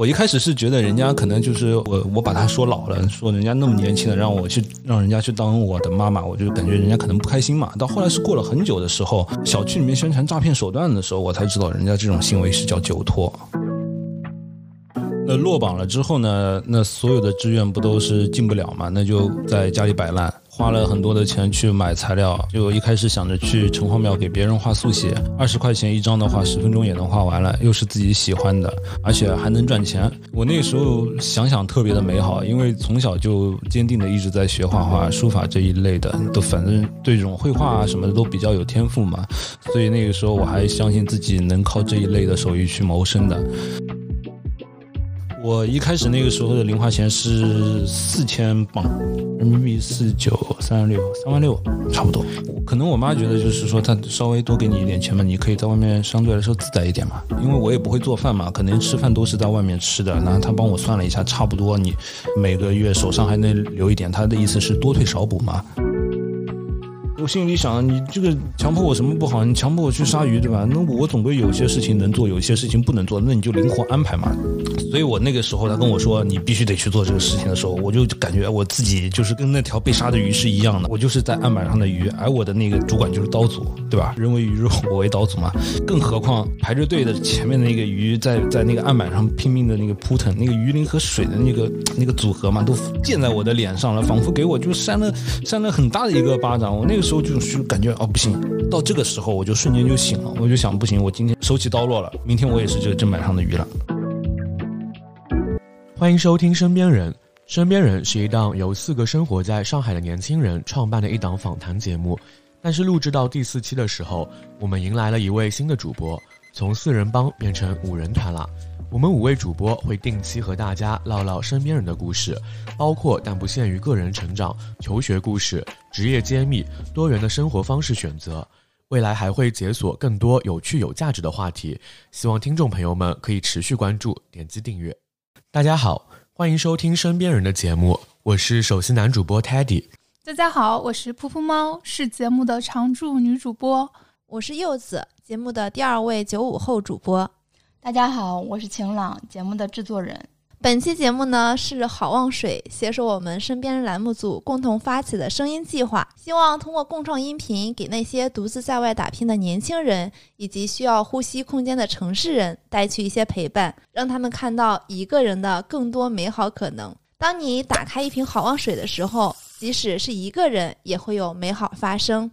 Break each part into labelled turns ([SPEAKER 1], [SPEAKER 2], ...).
[SPEAKER 1] 我一开始是觉得人家可能就是我，我把他说老了，说人家那么年轻的让我去让人家去当我的妈妈，我就感觉人家可能不开心嘛。到后来是过了很久的时候，小区里面宣传诈骗手段的时候，我才知道人家这种行为是叫酒托。那落榜了之后呢？那所有的志愿不都是进不了嘛？那就在家里摆烂。花了很多的钱去买材料，就一开始想着去城隍庙给别人画速写，二十块钱一张的话，十分钟也能画完了，又是自己喜欢的，而且还能赚钱。我那个时候想想特别的美好，因为从小就坚定的一直在学画画、书法这一类的，都反正对这种绘画啊什么的都比较有天赋嘛，所以那个时候我还相信自己能靠这一类的手艺去谋生的。我一开始那个时候的零花钱是四千镑，人民币四九三六三万六，差不多。可能我妈觉得就是说，她稍微多给你一点钱嘛，你可以在外面相对来说自在一点嘛。因为我也不会做饭嘛，可能吃饭都是在外面吃的。然后她帮我算了一下，差不多你每个月手上还能留一点。她的意思是多退少补嘛。我心里想，你这个强迫我什么不好？你强迫我去杀鱼，对吧？那我总归有些事情能做，有些事情不能做，那你就灵活安排嘛。所以我那个时候，他跟我说你必须得去做这个事情的时候，我就感觉我自己就是跟那条被杀的鱼是一样的，我就是在案板上的鱼，而我的那个主管就是刀组，对吧？人为鱼肉，我为刀俎嘛。更何况排着队的前面的那个鱼在在那个案板上拼命的那个扑腾，那个鱼鳞和水的那个 那个组合嘛，都溅在我的脸上了，仿佛给我就扇了扇了很大的一个巴掌。我那个时候就是感觉哦不行，到这个时候我就瞬间就醒了，我就想不行，我今天手起刀落了，明天我也是这个砧板上的鱼了。
[SPEAKER 2] 欢迎收听《身边人》，《身边人》是一档由四个生活在上海的年轻人创办的一档访谈节目。但是录制到第四期的时候，我们迎来了一位新的主播，从四人帮变成五人团了。我们五位主播会定期和大家唠唠身边人的故事，包括但不限于个人成长、求学故事、职业揭秘、多元的生活方式选择。未来还会解锁更多有趣有价值的话题，希望听众朋友们可以持续关注、点击订阅。大家好，欢迎收听身边人的节目，我是首席男主播 Teddy。
[SPEAKER 3] 大家好，我是噗噗猫，是节目的常驻女主播。
[SPEAKER 4] 我是柚子，节目的第二位九五后主播。
[SPEAKER 5] 大家好，我是晴朗，节目的制作人。
[SPEAKER 4] 本期节目呢是好望水携手我们身边栏目组共同发起的声音计划，希望通过共创音频，给那些独自在外打拼的年轻人以及需要呼吸空间的城市人带去一些陪伴，让他们看到一个人的更多美好可能。当你打开一瓶好望水的时候，即使是一个人，也会有美好发生。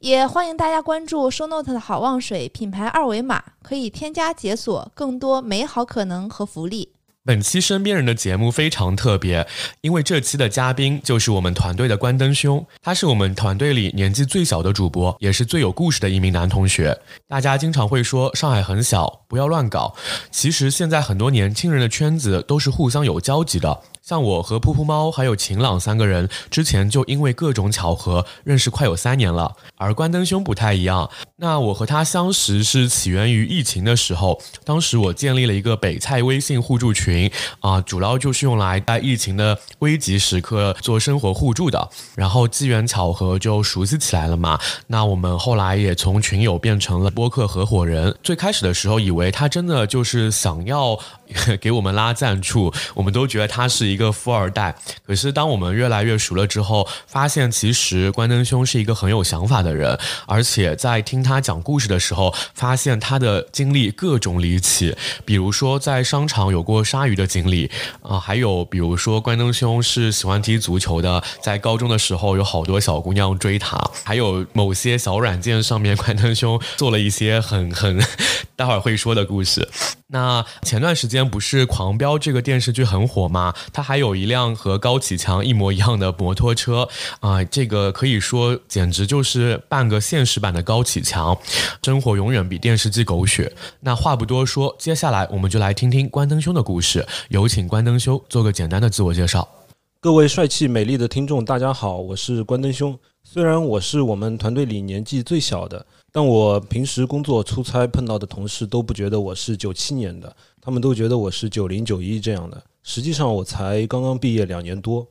[SPEAKER 4] 也欢迎大家关注 shonote 的好望水品牌二维码，可以添加解锁更多美好可能和福利。
[SPEAKER 2] 本期身边人的节目非常特别，因为这期的嘉宾就是我们团队的关灯兄，他是我们团队里年纪最小的主播，也是最有故事的一名男同学。大家经常会说上海很小，不要乱搞。其实现在很多年轻人的圈子都是互相有交集的。像我和噗噗猫还有晴朗三个人，之前就因为各种巧合认识快有三年了。而关灯兄不太一样，那我和他相识是起源于疫情的时候，当时我建立了一个北菜微信互助群，啊，主要就是用来在疫情的危急时刻做生活互助的。然后机缘巧合就熟悉起来了嘛。那我们后来也从群友变成了播客合伙人。最开始的时候以为他真的就是想要 给我们拉赞助，我们都觉得他是一。个富二代，可是当我们越来越熟了之后，发现其实关灯兄是一个很有想法的人，而且在听他讲故事的时候，发现他的经历各种离奇，比如说在商场有过鲨鱼的经历啊，还有比如说关灯兄是喜欢踢足球的，在高中的时候有好多小姑娘追他，还有某些小软件上面关灯兄做了一些很很待会儿会说的故事。那前段时间不是《狂飙》这个电视剧很火吗？他还有一辆和高启强一模一样的摩托车啊，这个可以说简直就是半个现实版的高启强。生活永远比电视机狗血。那话不多说，接下来我们就来听听关灯兄的故事。有请关灯兄做个简单的自我介绍。
[SPEAKER 1] 各位帅气美丽的听众，大家好，我是关灯兄。虽然我是我们团队里年纪最小的。但我平时工作出差碰到的同事都不觉得我是九七年的，他们都觉得我是九零九一这样的。实际上我才刚刚毕业两年多，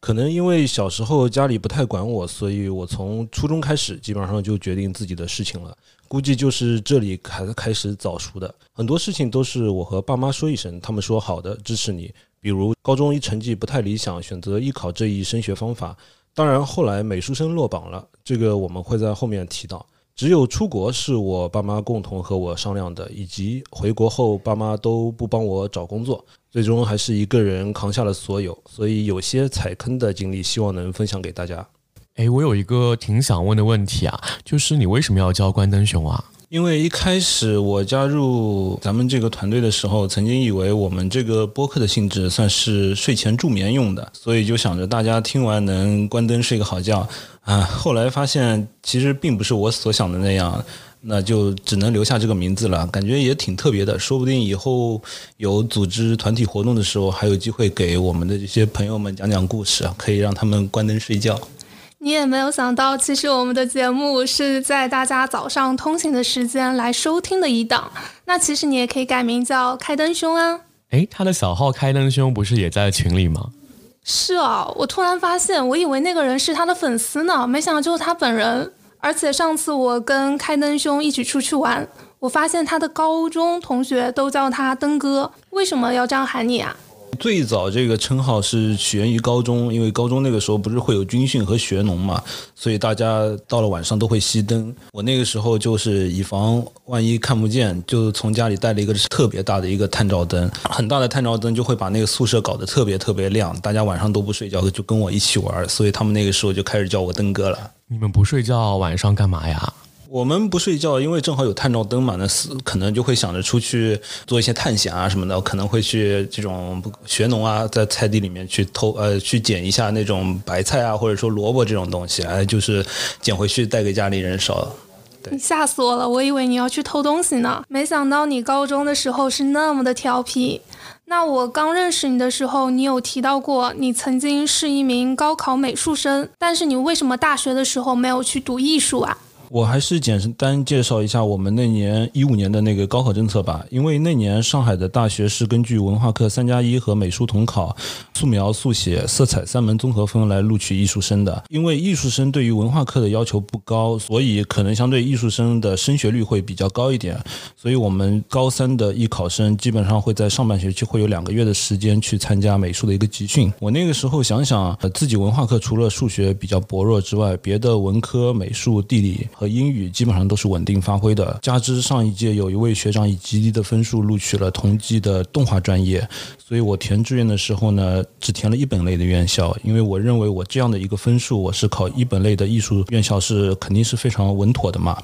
[SPEAKER 1] 可能因为小时候家里不太管我，所以我从初中开始基本上就决定自己的事情了。估计就是这里开开始早熟的。很多事情都是我和爸妈说一声，他们说好的，支持你。比如高中一成绩不太理想，选择艺考这一升学方法。当然后来美术生落榜了，这个我们会在后面提到。只有出国是我爸妈共同和我商量的，以及回国后爸妈都不帮我找工作，最终还是一个人扛下了所有。所以有些踩坑的经历，希望能分享给大家。
[SPEAKER 2] 哎，我有一个挺想问的问题啊，就是你为什么要教关灯熊啊？
[SPEAKER 1] 因为一开始我加入咱们这个团队的时候，曾经以为我们这个播客的性质算是睡前助眠用的，所以就想着大家听完能关灯睡个好觉啊。后来发现其实并不是我所想的那样，那就只能留下这个名字了。感觉也挺特别的，说不定以后有组织团体活动的时候，还有机会给我们的这些朋友们讲讲故事，可以让他们关灯睡觉。
[SPEAKER 3] 你也没有想到，其实我们的节目是在大家早上通勤的时间来收听的一档。那其实你也可以改名叫开灯兄啊。
[SPEAKER 2] 哎，他的小号开灯兄不是也在群里吗？
[SPEAKER 3] 是啊，我突然发现，我以为那个人是他的粉丝呢，没想到就是他本人。而且上次我跟开灯兄一起出去玩，我发现他的高中同学都叫他灯哥，为什么要这样喊你啊？
[SPEAKER 1] 最早这个称号是起源于高中，因为高中那个时候不是会有军训和学农嘛，所以大家到了晚上都会熄灯。我那个时候就是以防万一看不见，就从家里带了一个特别大的一个探照灯，很大的探照灯就会把那个宿舍搞得特别特别亮，大家晚上都不睡觉就跟我一起玩，所以他们那个时候就开始叫我灯哥了。
[SPEAKER 2] 你们不睡觉晚上干嘛呀？
[SPEAKER 1] 我们不睡觉，因为正好有探照灯嘛，那是可能就会想着出去做一些探险啊什么的，可能会去这种学农啊，在菜地里面去偷呃去捡一下那种白菜啊，或者说萝卜这种东西，哎，就是捡回去带给家里人烧。
[SPEAKER 3] 你吓死我了，我以为你要去偷东西呢，没想到你高中的时候是那么的调皮。那我刚认识你的时候，你有提到过你曾经是一名高考美术生，但是你为什么大学的时候没有去读艺术啊？
[SPEAKER 1] 我还是简单介绍一下我们那年一五年的那个高考政策吧，因为那年上海的大学是根据文化课三加一和美术统考、素描、速写、色彩三门综合分来录取艺术生的。因为艺术生对于文化课的要求不高，所以可能相对艺术生的升学率会比较高一点。所以我们高三的艺考生基本上会在上半学期会有两个月的时间去参加美术的一个集训。我那个时候想想，自己文化课除了数学比较薄弱之外，别的文科、美术、地理。和英语基本上都是稳定发挥的，加之上一届有一位学长以极低的分数录取了同济的动画专业，所以我填志愿的时候呢，只填了一本类的院校，因为我认为我这样的一个分数，我是考一本类的艺术院校是肯定是非常稳妥的嘛。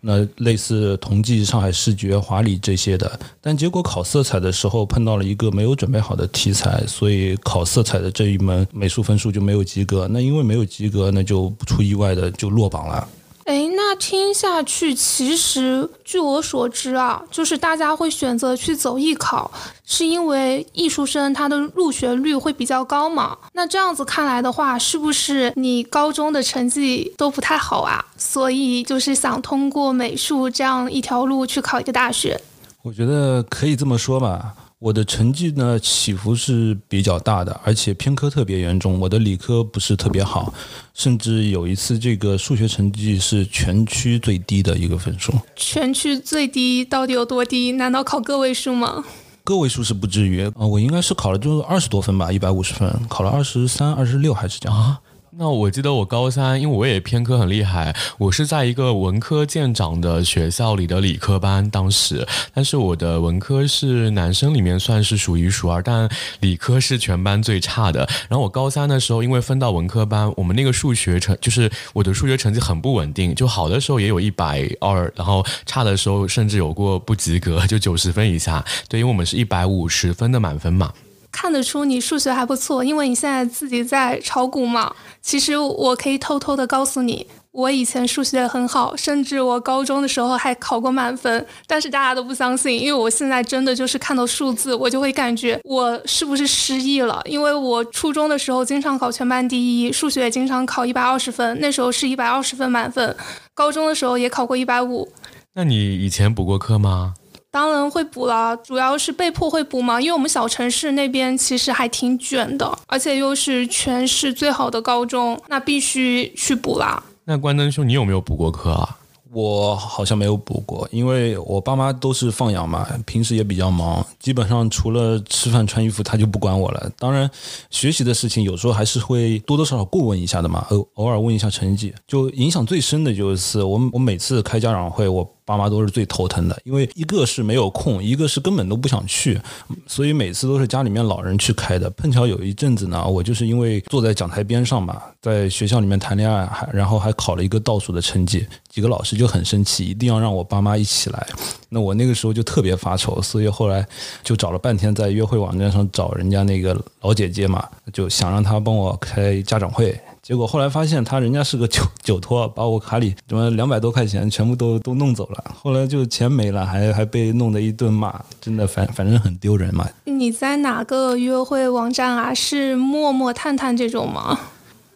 [SPEAKER 1] 那类似同济、上海视觉、华理这些的，但结果考色彩的时候碰到了一个没有准备好的题材，所以考色彩的这一门美术分数就没有及格。那因为没有及格，那就不出意外的就落榜了。
[SPEAKER 3] 哎，那听下去，其实据我所知啊，就是大家会选择去走艺考，是因为艺术生他的入学率会比较高嘛？那这样子看来的话，是不是你高中的成绩都不太好啊？所以就是想通过美术这样一条路去考一个大学？
[SPEAKER 1] 我觉得可以这么说吧。我的成绩呢起伏是比较大的，而且偏科特别严重。我的理科不是特别好，甚至有一次这个数学成绩是全区最低的一个分数。
[SPEAKER 3] 全区最低到底有多低？难道考个位数吗？
[SPEAKER 1] 个位数是不至于啊，我应该是考了就二十多分吧，一百五十分，考了二十三、二十六还是这样啊？
[SPEAKER 2] 那我记得我高三，因为我也偏科很厉害，我是在一个文科见长的学校里的理科班，当时，但是我的文科是男生里面算是数一数二，但理科是全班最差的。然后我高三的时候，因为分到文科班，我们那个数学成就是我的数学成绩很不稳定，就好的时候也有一百二，然后差的时候甚至有过不及格，就九十分以下。对，因为我们是一百五十分的满分嘛。
[SPEAKER 3] 看得出你数学还不错，因为你现在自己在炒股嘛。其实我可以偷偷的告诉你，我以前数学很好，甚至我高中的时候还考过满分。但是大家都不相信，因为我现在真的就是看到数字，我就会感觉我是不是失忆了。因为我初中的时候经常考全班第一，数学也经常考一百二十分，那时候是一百二十分满分。高中的时候也考过一百五。
[SPEAKER 2] 那你以前补过课吗？
[SPEAKER 3] 当然会补啦，主要是被迫会补嘛，因为我们小城市那边其实还挺卷的，而且又是全市最好的高中，那必须去补啦。
[SPEAKER 2] 那关灯兄，你有没有补过课啊？
[SPEAKER 1] 我好像没有补过，因为我爸妈都是放养嘛，平时也比较忙，基本上除了吃饭穿衣服，他就不管我了。当然，学习的事情有时候还是会多多少少过问一下的嘛，偶偶尔问一下成绩。就影响最深的就是我我每次开家长会，我。爸妈都是最头疼的，因为一个是没有空，一个是根本都不想去，所以每次都是家里面老人去开的。碰巧有一阵子呢，我就是因为坐在讲台边上嘛，在学校里面谈恋爱，还然后还考了一个倒数的成绩，几个老师就很生气，一定要让我爸妈一起来。那我那个时候就特别发愁，所以后来就找了半天，在约会网站上找人家那个老姐姐嘛，就想让她帮我开家长会。结果后来发现他人家是个酒 酒托，把我卡里什么两百多块钱全部都都弄走了。后来就钱没了，还还被弄得一顿骂，真的反反正很丢人嘛。
[SPEAKER 3] 你在哪个约会网站啊？是陌陌、探探这种吗？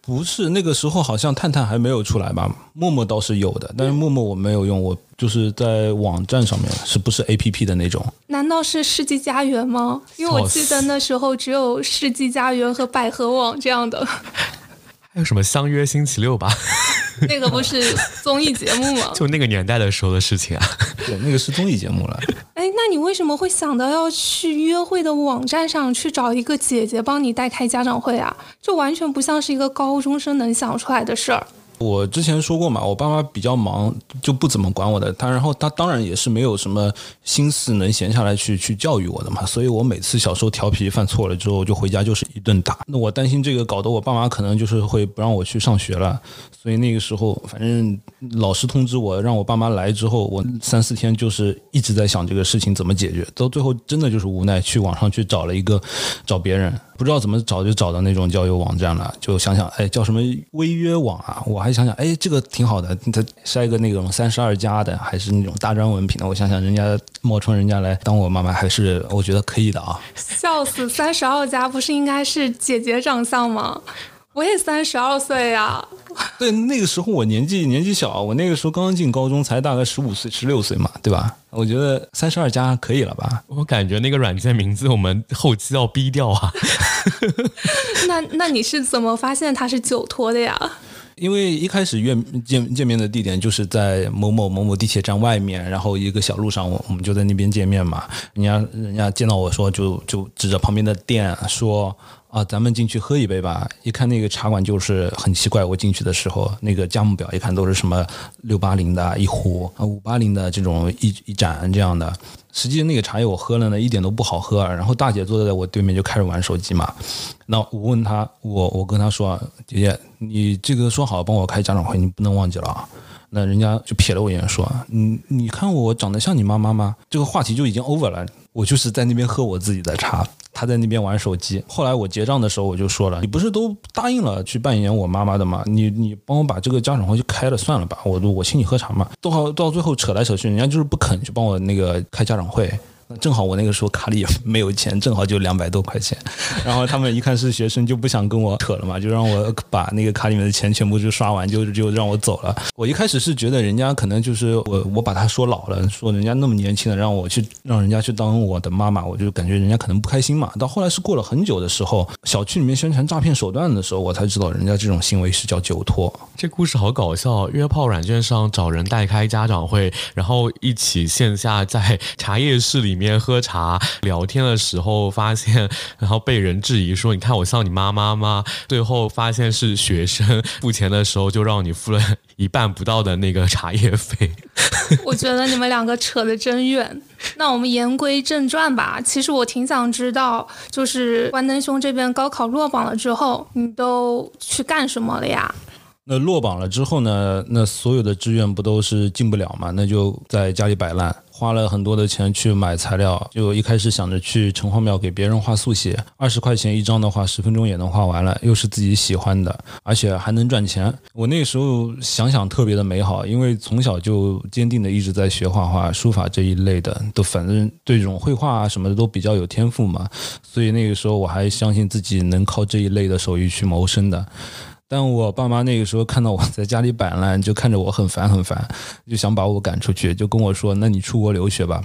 [SPEAKER 1] 不是，那个时候好像探探还没有出来吧？陌陌倒是有的，但是陌陌我没有用，我就是在网站上面，是不是 A P P 的那种？
[SPEAKER 3] 难道是世纪佳缘吗？因为我记得那时候只有世纪佳缘和百合网这样的。
[SPEAKER 2] 有什么相约星期六吧？
[SPEAKER 3] 那个不是综艺节目吗？
[SPEAKER 2] 就那个年代的时候的事情啊。
[SPEAKER 1] 对，那个是综艺节目了。
[SPEAKER 3] 哎，那你为什么会想到要去约会的网站上去找一个姐姐帮你代开家长会啊？这完全不像是一个高中生能想出来的事儿。
[SPEAKER 1] 我之前说过嘛，我爸妈比较忙，就不怎么管我的。他然后他当然也是没有什么心思能闲下来去去教育我的嘛。所以我每次小时候调皮犯错了之后，就回家就是一顿打。那我担心这个搞得我爸妈可能就是会不让我去上学了。所以那个时候，反正老师通知我让我爸妈来之后，我三四天就是一直在想这个事情怎么解决。到最后真的就是无奈，去网上去找了一个找别人，不知道怎么找就找到那种交友网站了。就想想，哎，叫什么微约网啊？我还想想，哎，这个挺好的，他筛一个那种三十二加的，还是那种大专文凭的。我想想，人家冒充人家来当我妈妈，还是我觉得可以的啊。
[SPEAKER 3] 笑死，三十二加不是应该是姐姐长相吗？我也三十二岁呀。
[SPEAKER 1] 对，那个时候我年纪年纪小，我那个时候刚刚进高中，才大概十五岁、十六岁嘛，对吧？我觉得三十二加可以了吧？
[SPEAKER 2] 我感觉那个软件名字我们后期要逼掉啊。
[SPEAKER 3] 那那你是怎么发现他是酒托的呀？
[SPEAKER 1] 因为一开始约见见面的地点就是在某某某某地铁站外面，然后一个小路上，我我们就在那边见面嘛。人家人家见到我说，就就指着旁边的店说。啊，咱们进去喝一杯吧。一看那个茶馆就是很奇怪，我进去的时候，那个价目表一看都是什么六八零的一壶啊，五八零的这种一一盏这样的。实际那个茶叶我喝了呢，一点都不好喝。然后大姐坐在我对面就开始玩手机嘛。那我问她，我我跟她说，姐姐，你这个说好帮我开家长会，你不能忘记了啊。那人家就瞥了我一眼说，你你看我长得像你妈妈吗？这个话题就已经 over 了。我就是在那边喝我自己的茶。他在那边玩手机。后来我结账的时候，我就说了：“你不是都答应了去扮演我妈妈的吗？你你帮我把这个家长会就开了算了吧，我我请你喝茶嘛。”都好到最后扯来扯去，人家就是不肯去帮我那个开家长会。正好我那个时候卡里也没有钱，正好就两百多块钱，然后他们一看是学生，就不想跟我扯了嘛，就让我把那个卡里面的钱全部就刷完，就就让我走了。我一开始是觉得人家可能就是我我把他说老了，说人家那么年轻的让我去让人家去当我的妈妈，我就感觉人家可能不开心嘛。到后来是过了很久的时候，小区里面宣传诈骗手段的时候，我才知道人家这种行为是叫酒托。
[SPEAKER 2] 这故事好搞笑，约炮软件上找人代开家长会，然后一起线下在茶叶室里面喝茶。聊天的时候发现，然后被人质疑说：“你看我像你妈妈吗？”最后发现是学生付钱的时候就让你付了一半不到的那个茶叶费。
[SPEAKER 3] 我觉得你们两个扯得真远。那我们言归正传吧。其实我挺想知道，就是关灯兄这边高考落榜了之后，你都去干什么了呀？
[SPEAKER 1] 那落榜了之后呢？那所有的志愿不都是进不了嘛？那就在家里摆烂。花了很多的钱去买材料，就一开始想着去城隍庙给别人画速写，二十块钱一张的话，十分钟也能画完了，又是自己喜欢的，而且还能赚钱。我那时候想想特别的美好，因为从小就坚定的一直在学画画、书法这一类的，都反正对这种绘画啊什么的都比较有天赋嘛，所以那个时候我还相信自己能靠这一类的手艺去谋生的。但我爸妈那个时候看到我在家里摆烂，就看着我很烦很烦，就想把我赶出去，就跟我说：“那你出国留学吧。”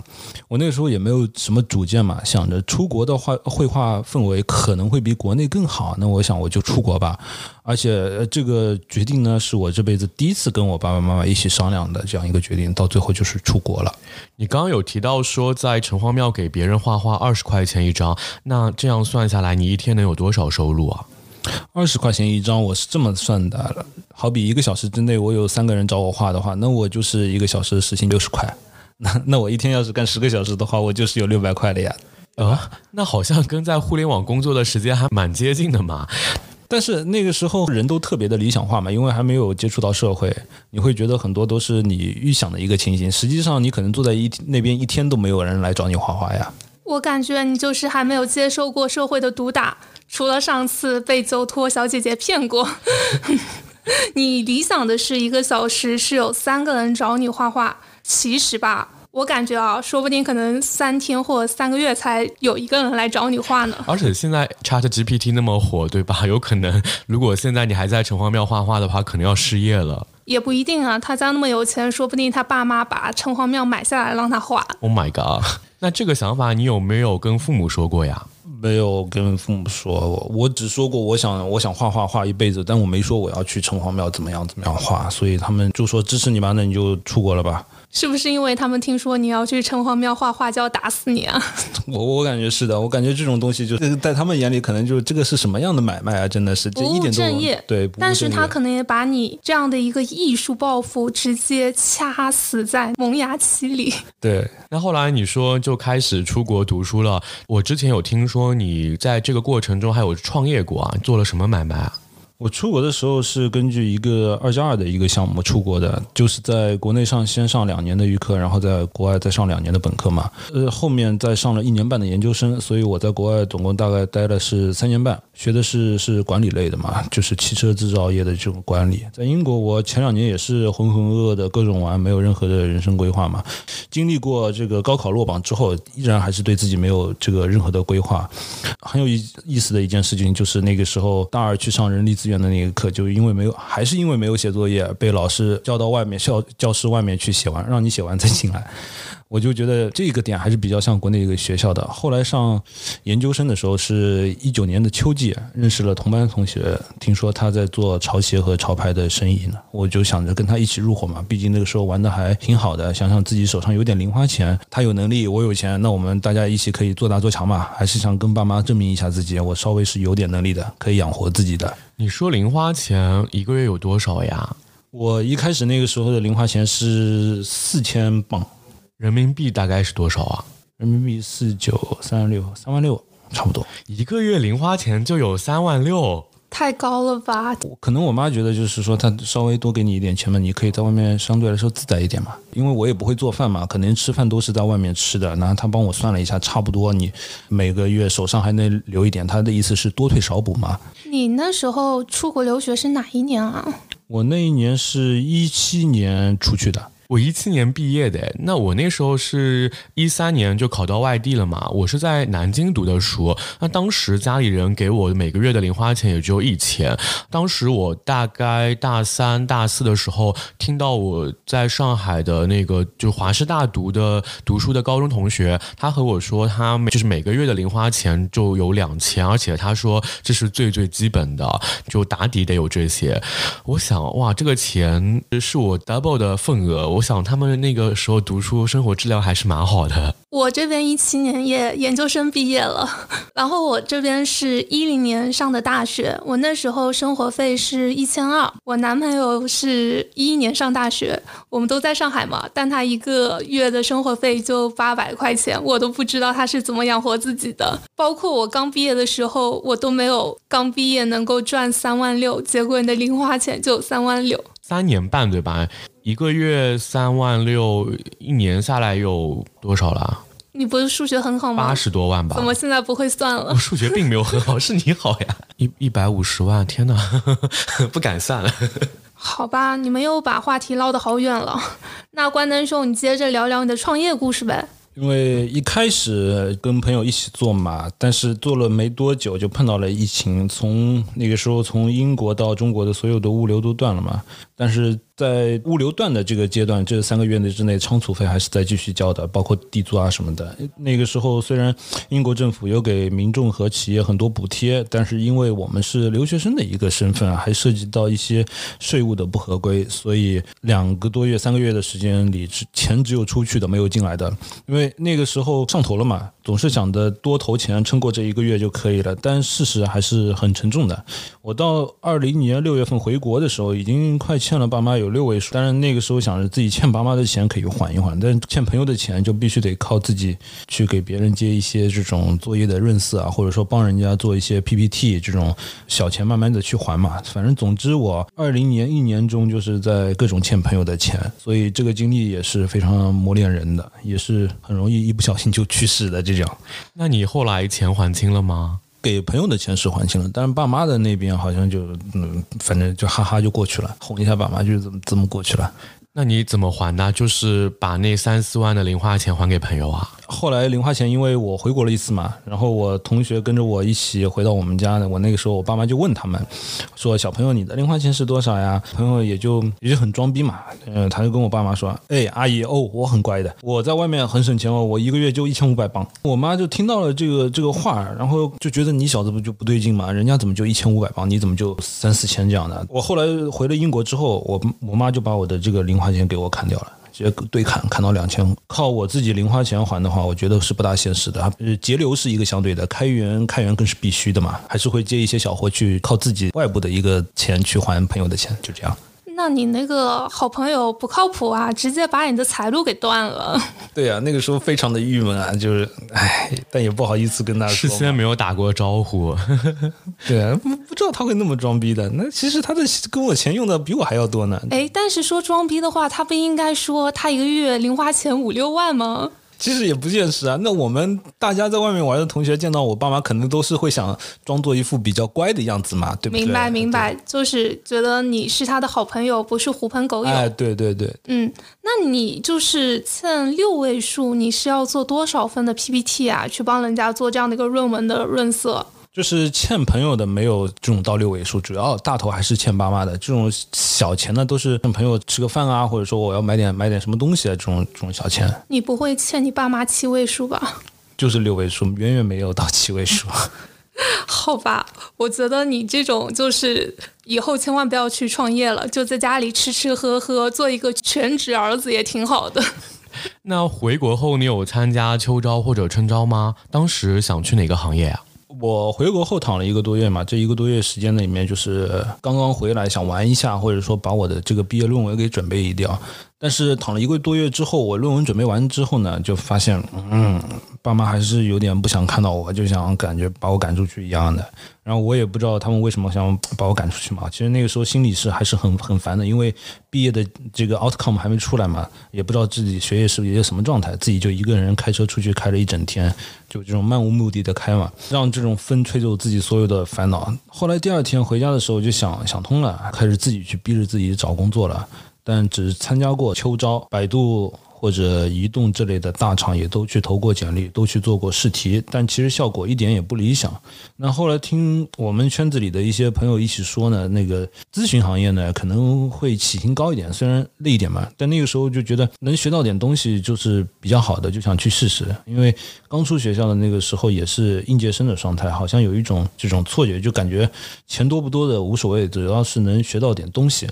[SPEAKER 1] 我那个时候也没有什么主见嘛，想着出国的话，绘画氛围可能会比国内更好。那我想我就出国吧。而且这个决定呢，是我这辈子第一次跟我爸爸妈妈一起商量的这样一个决定，到最后就是出国了。
[SPEAKER 2] 你刚刚有提到说在城隍庙给别人画画二十块钱一张，那这样算下来，你一天能有多少收入啊？
[SPEAKER 1] 二十块钱一张，我是这么算的。好比一个小时之内，我有三个人找我画的话，那我就是一个小时时薪六十块。那那我一天要是干十个小时的话，我就是有六百块了呀。
[SPEAKER 2] 啊，那好像跟在互联网工作的时间还蛮接近的嘛。
[SPEAKER 1] 但是那个时候人都特别的理想化嘛，因为还没有接触到社会，你会觉得很多都是你预想的一个情形。实际上，你可能坐在一那边一天都没有人来找你画画呀。
[SPEAKER 3] 我感觉你就是还没有接受过社会的毒打。除了上次被走托小姐姐骗过，你理想的是一个小时是有三个人找你画画。其实吧，我感觉啊，说不定可能三天或三个月才有一个人来找你画呢。
[SPEAKER 2] 而且现在 Chat GPT 那么火，对吧？有可能，如果现在你还在城隍庙画画的话，可能要失业了。
[SPEAKER 3] 也不一定啊，他家那么有钱，说不定他爸妈把城隍庙买下来让他画。
[SPEAKER 2] Oh my god！那这个想法你有没有跟父母说过呀？
[SPEAKER 1] 没有跟父母说，我我只说过我想我想画画画一辈子，但我没说我要去城隍庙怎么样怎么样画，所以他们就说支持你吧，那你就出国了吧。
[SPEAKER 3] 是不是因为他们听说你要去城隍庙画画就要打死你啊？
[SPEAKER 1] 我我感觉是的，我感觉这种东西就是在他们眼里可能就这个是什么样的买卖啊？真的是这一点
[SPEAKER 3] 正业
[SPEAKER 1] 对，
[SPEAKER 3] 但是他可能也把你这样的一个艺术抱负直接掐死在萌芽期里。
[SPEAKER 1] 对，
[SPEAKER 2] 那后来你说就开始出国读书了，我之前有听说你在这个过程中还有创业过啊？做了什么买卖啊？
[SPEAKER 1] 我出国的时候是根据一个二加二的一个项目出国的，就是在国内上先上两年的预科，然后在国外再上两年的本科嘛。呃，后面再上了一年半的研究生，所以我在国外总共大概待了是三年半，学的是是管理类的嘛，就是汽车制造业的这种管理。在英国，我前两年也是浑浑噩噩的各种玩，没有任何的人生规划嘛。经历过这个高考落榜之后，依然还是对自己没有这个任何的规划。很有意意思的一件事情就是那个时候大二去上人力资源。的那个课，就因为没有，还是因为没有写作业，被老师叫到外面校教室外面去写完，让你写完再进来。我就觉得这个点还是比较像国内一个学校的。后来上研究生的时候，是一九年的秋季，认识了同班同学，听说他在做潮鞋和潮牌的生意呢，我就想着跟他一起入伙嘛。毕竟那个时候玩的还挺好的，想想自己手上有点零花钱，他有能力，我有钱，那我们大家一起可以做大做强嘛。还是想跟爸妈证明一下自己，我稍微是有点能力的，可以养活自己的。
[SPEAKER 2] 你说零花钱一个月有多少呀？
[SPEAKER 1] 我一开始那个时候的零花钱是四千镑。
[SPEAKER 2] 人民币大概是多少啊？
[SPEAKER 1] 人民币四九三六三万六，差不多
[SPEAKER 2] 一个月零花钱就有三万六，
[SPEAKER 3] 太高了吧？
[SPEAKER 1] 可能我妈觉得就是说，她稍微多给你一点钱嘛，你可以在外面相对来说自在一点嘛。因为我也不会做饭嘛，可能吃饭都是在外面吃的。然后她帮我算了一下，差不多你每个月手上还能留一点。她的意思是多退少补嘛。
[SPEAKER 3] 你那时候出国留学是哪一年啊？
[SPEAKER 1] 我那一年是一七年出去的。
[SPEAKER 2] 我一七年毕业的，那我那时候是一三年就考到外地了嘛。我是在南京读的书，那当时家里人给我每个月的零花钱也只有一千。当时我大概大三、大四的时候，听到我在上海的那个就华师大读的读书的高中同学，他和我说，他就是每个月的零花钱就有两千，而且他说这是最最基本的，就打底得有这些。我想，哇，这个钱是我 double 的份额，我。想他们那个时候读书生活质量还是蛮好的。
[SPEAKER 3] 我这边一七年也研究生毕业了，然后我这边是一零年上的大学。我那时候生活费是一千二，我男朋友是一一年上大学，我们都在上海嘛，但他一个月的生活费就八百块钱，我都不知道他是怎么养活自己的。包括我刚毕业的时候，我都没有刚毕业能够赚三万六，结果你的零花钱就三万六。
[SPEAKER 2] 三年半对吧？一个月三万六，一年下来有多少了？
[SPEAKER 3] 你不是数学很好吗？
[SPEAKER 2] 八十多万吧？
[SPEAKER 3] 怎么现在不会算了？
[SPEAKER 2] 我数学并没有很好，是你好呀。一一百五十万，天哪，不敢算了。
[SPEAKER 3] 好吧，你们又把话题唠得好远了。那关灯兄，你接着聊聊你的创业故事呗。
[SPEAKER 1] 因为一开始跟朋友一起做嘛，但是做了没多久就碰到了疫情，从那个时候从英国到中国的所有的物流都断了嘛。但是在物流断的这个阶段，这三个月内之内，仓储费还是在继续交的，包括地租啊什么的。那个时候虽然英国政府有给民众和企业很多补贴，但是因为我们是留学生的一个身份，还涉及到一些税务的不合规，所以两个多月、三个月的时间里，钱只有出去的，没有进来的。因为那个时候上头了嘛，总是想着多投钱，撑过这一个月就可以了。但事实还是很沉重的。我到二零年六月份回国的时候，已经快。欠了爸妈有六位数，但是那个时候想着自己欠爸妈的钱可以缓一缓，但欠朋友的钱就必须得靠自己去给别人接一些这种作业的润色啊，或者说帮人家做一些 PPT 这种小钱，慢慢的去还嘛。反正总之，我二零年一年中就是在各种欠朋友的钱，所以这个经历也是非常磨练人的，也是很容易一不小心就去世的这种。
[SPEAKER 2] 那你后来钱还清了吗？
[SPEAKER 1] 给朋友的钱是还清了，但是爸妈的那边好像就嗯，反正就哈哈就过去了，哄一下爸妈就这么这么过去了。
[SPEAKER 2] 那你怎么还呢？就是把那三四万的零花钱还给朋友啊？
[SPEAKER 1] 后来零花钱，因为我回国了一次嘛，然后我同学跟着我一起回到我们家的。我那个时候，我爸妈就问他们说：“小朋友，你的零花钱是多少呀？”朋友也就也就很装逼嘛，嗯，他就跟我爸妈说：“哎，阿姨，哦，我很乖的，我在外面很省钱哦，我一个月就一千五百镑。”我妈就听到了这个这个话，然后就觉得你小子不就不对劲嘛？人家怎么就一千五百镑，你怎么就三四千这样的？我后来回了英国之后，我我妈就把我的这个零花钱给我砍掉了。直接对砍砍到两千，靠我自己零花钱还的话，我觉得是不大现实的。节流是一个相对的，开源开源更是必须的嘛，还是会接一些小活去靠自己外部的一个钱去还朋友的钱，就这样。
[SPEAKER 3] 那你那个好朋友不靠谱啊，直接把你的财路给断了。
[SPEAKER 1] 对呀，那个时候非常的郁闷啊，就是唉，但也不好意思跟他说。
[SPEAKER 2] 事先没有打过招呼。
[SPEAKER 1] 对啊，不不知道他会那么装逼的。那其实他的跟我钱用的比我还要多呢。
[SPEAKER 3] 哎，但是说装逼的话，他不应该说他一个月零花钱五六万吗？
[SPEAKER 1] 其实也不现实啊。那我们大家在外面玩的同学见到我爸妈，可能都是会想装作一副比较乖的样子嘛，对不对？
[SPEAKER 3] 明白明白，就是觉得你是他的好朋友，不是狐朋狗友。
[SPEAKER 1] 哎，对对对。
[SPEAKER 3] 嗯，那你就是欠六位数，你是要做多少分的 PPT 啊？去帮人家做这样的一个论文的润色？
[SPEAKER 1] 就是欠朋友的没有这种到六位数，主要大头还是欠爸妈的。这种小钱呢，都是跟朋友吃个饭啊，或者说我要买点买点什么东西啊，这种这种小钱。
[SPEAKER 3] 你不会欠你爸妈七位数吧？
[SPEAKER 1] 就是六位数，远远没有到七位数。
[SPEAKER 3] 好吧，我觉得你这种就是以后千万不要去创业了，就在家里吃吃喝喝，做一个全职儿子也挺好的。
[SPEAKER 2] 那回国后，你有参加秋招或者春招吗？当时想去哪个行业啊？
[SPEAKER 1] 我回国后躺了一个多月嘛，这一个多月时间里面，就是刚刚回来想玩一下，或者说把我的这个毕业论文给准备一掉。但是躺了一个多月之后，我论文准备完之后呢，就发现，嗯，爸妈还是有点不想看到我，就想感觉把我赶出去一样的。然后我也不知道他们为什么想把我赶出去嘛。其实那个时候心里是还是很很烦的，因为毕业的这个 outcome 还没出来嘛，也不知道自己学业是一个什么状态，自己就一个人开车出去开了一整天，就这种漫无目的的开嘛，让这种风吹走自己所有的烦恼。后来第二天回家的时候就想想通了，开始自己去逼着自己找工作了。但只参加过秋招，百度或者移动这类的大厂也都去投过简历，都去做过试题，但其实效果一点也不理想。那后来听我们圈子里的一些朋友一起说呢，那个咨询行业呢可能会起薪高一点，虽然累一点嘛，但那个时候就觉得能学到点东西就是比较好的，就想去试试。因为刚出学校的那个时候也是应届生的状态，好像有一种这种错觉，就感觉钱多不多的无所谓，主要是能学到点东西。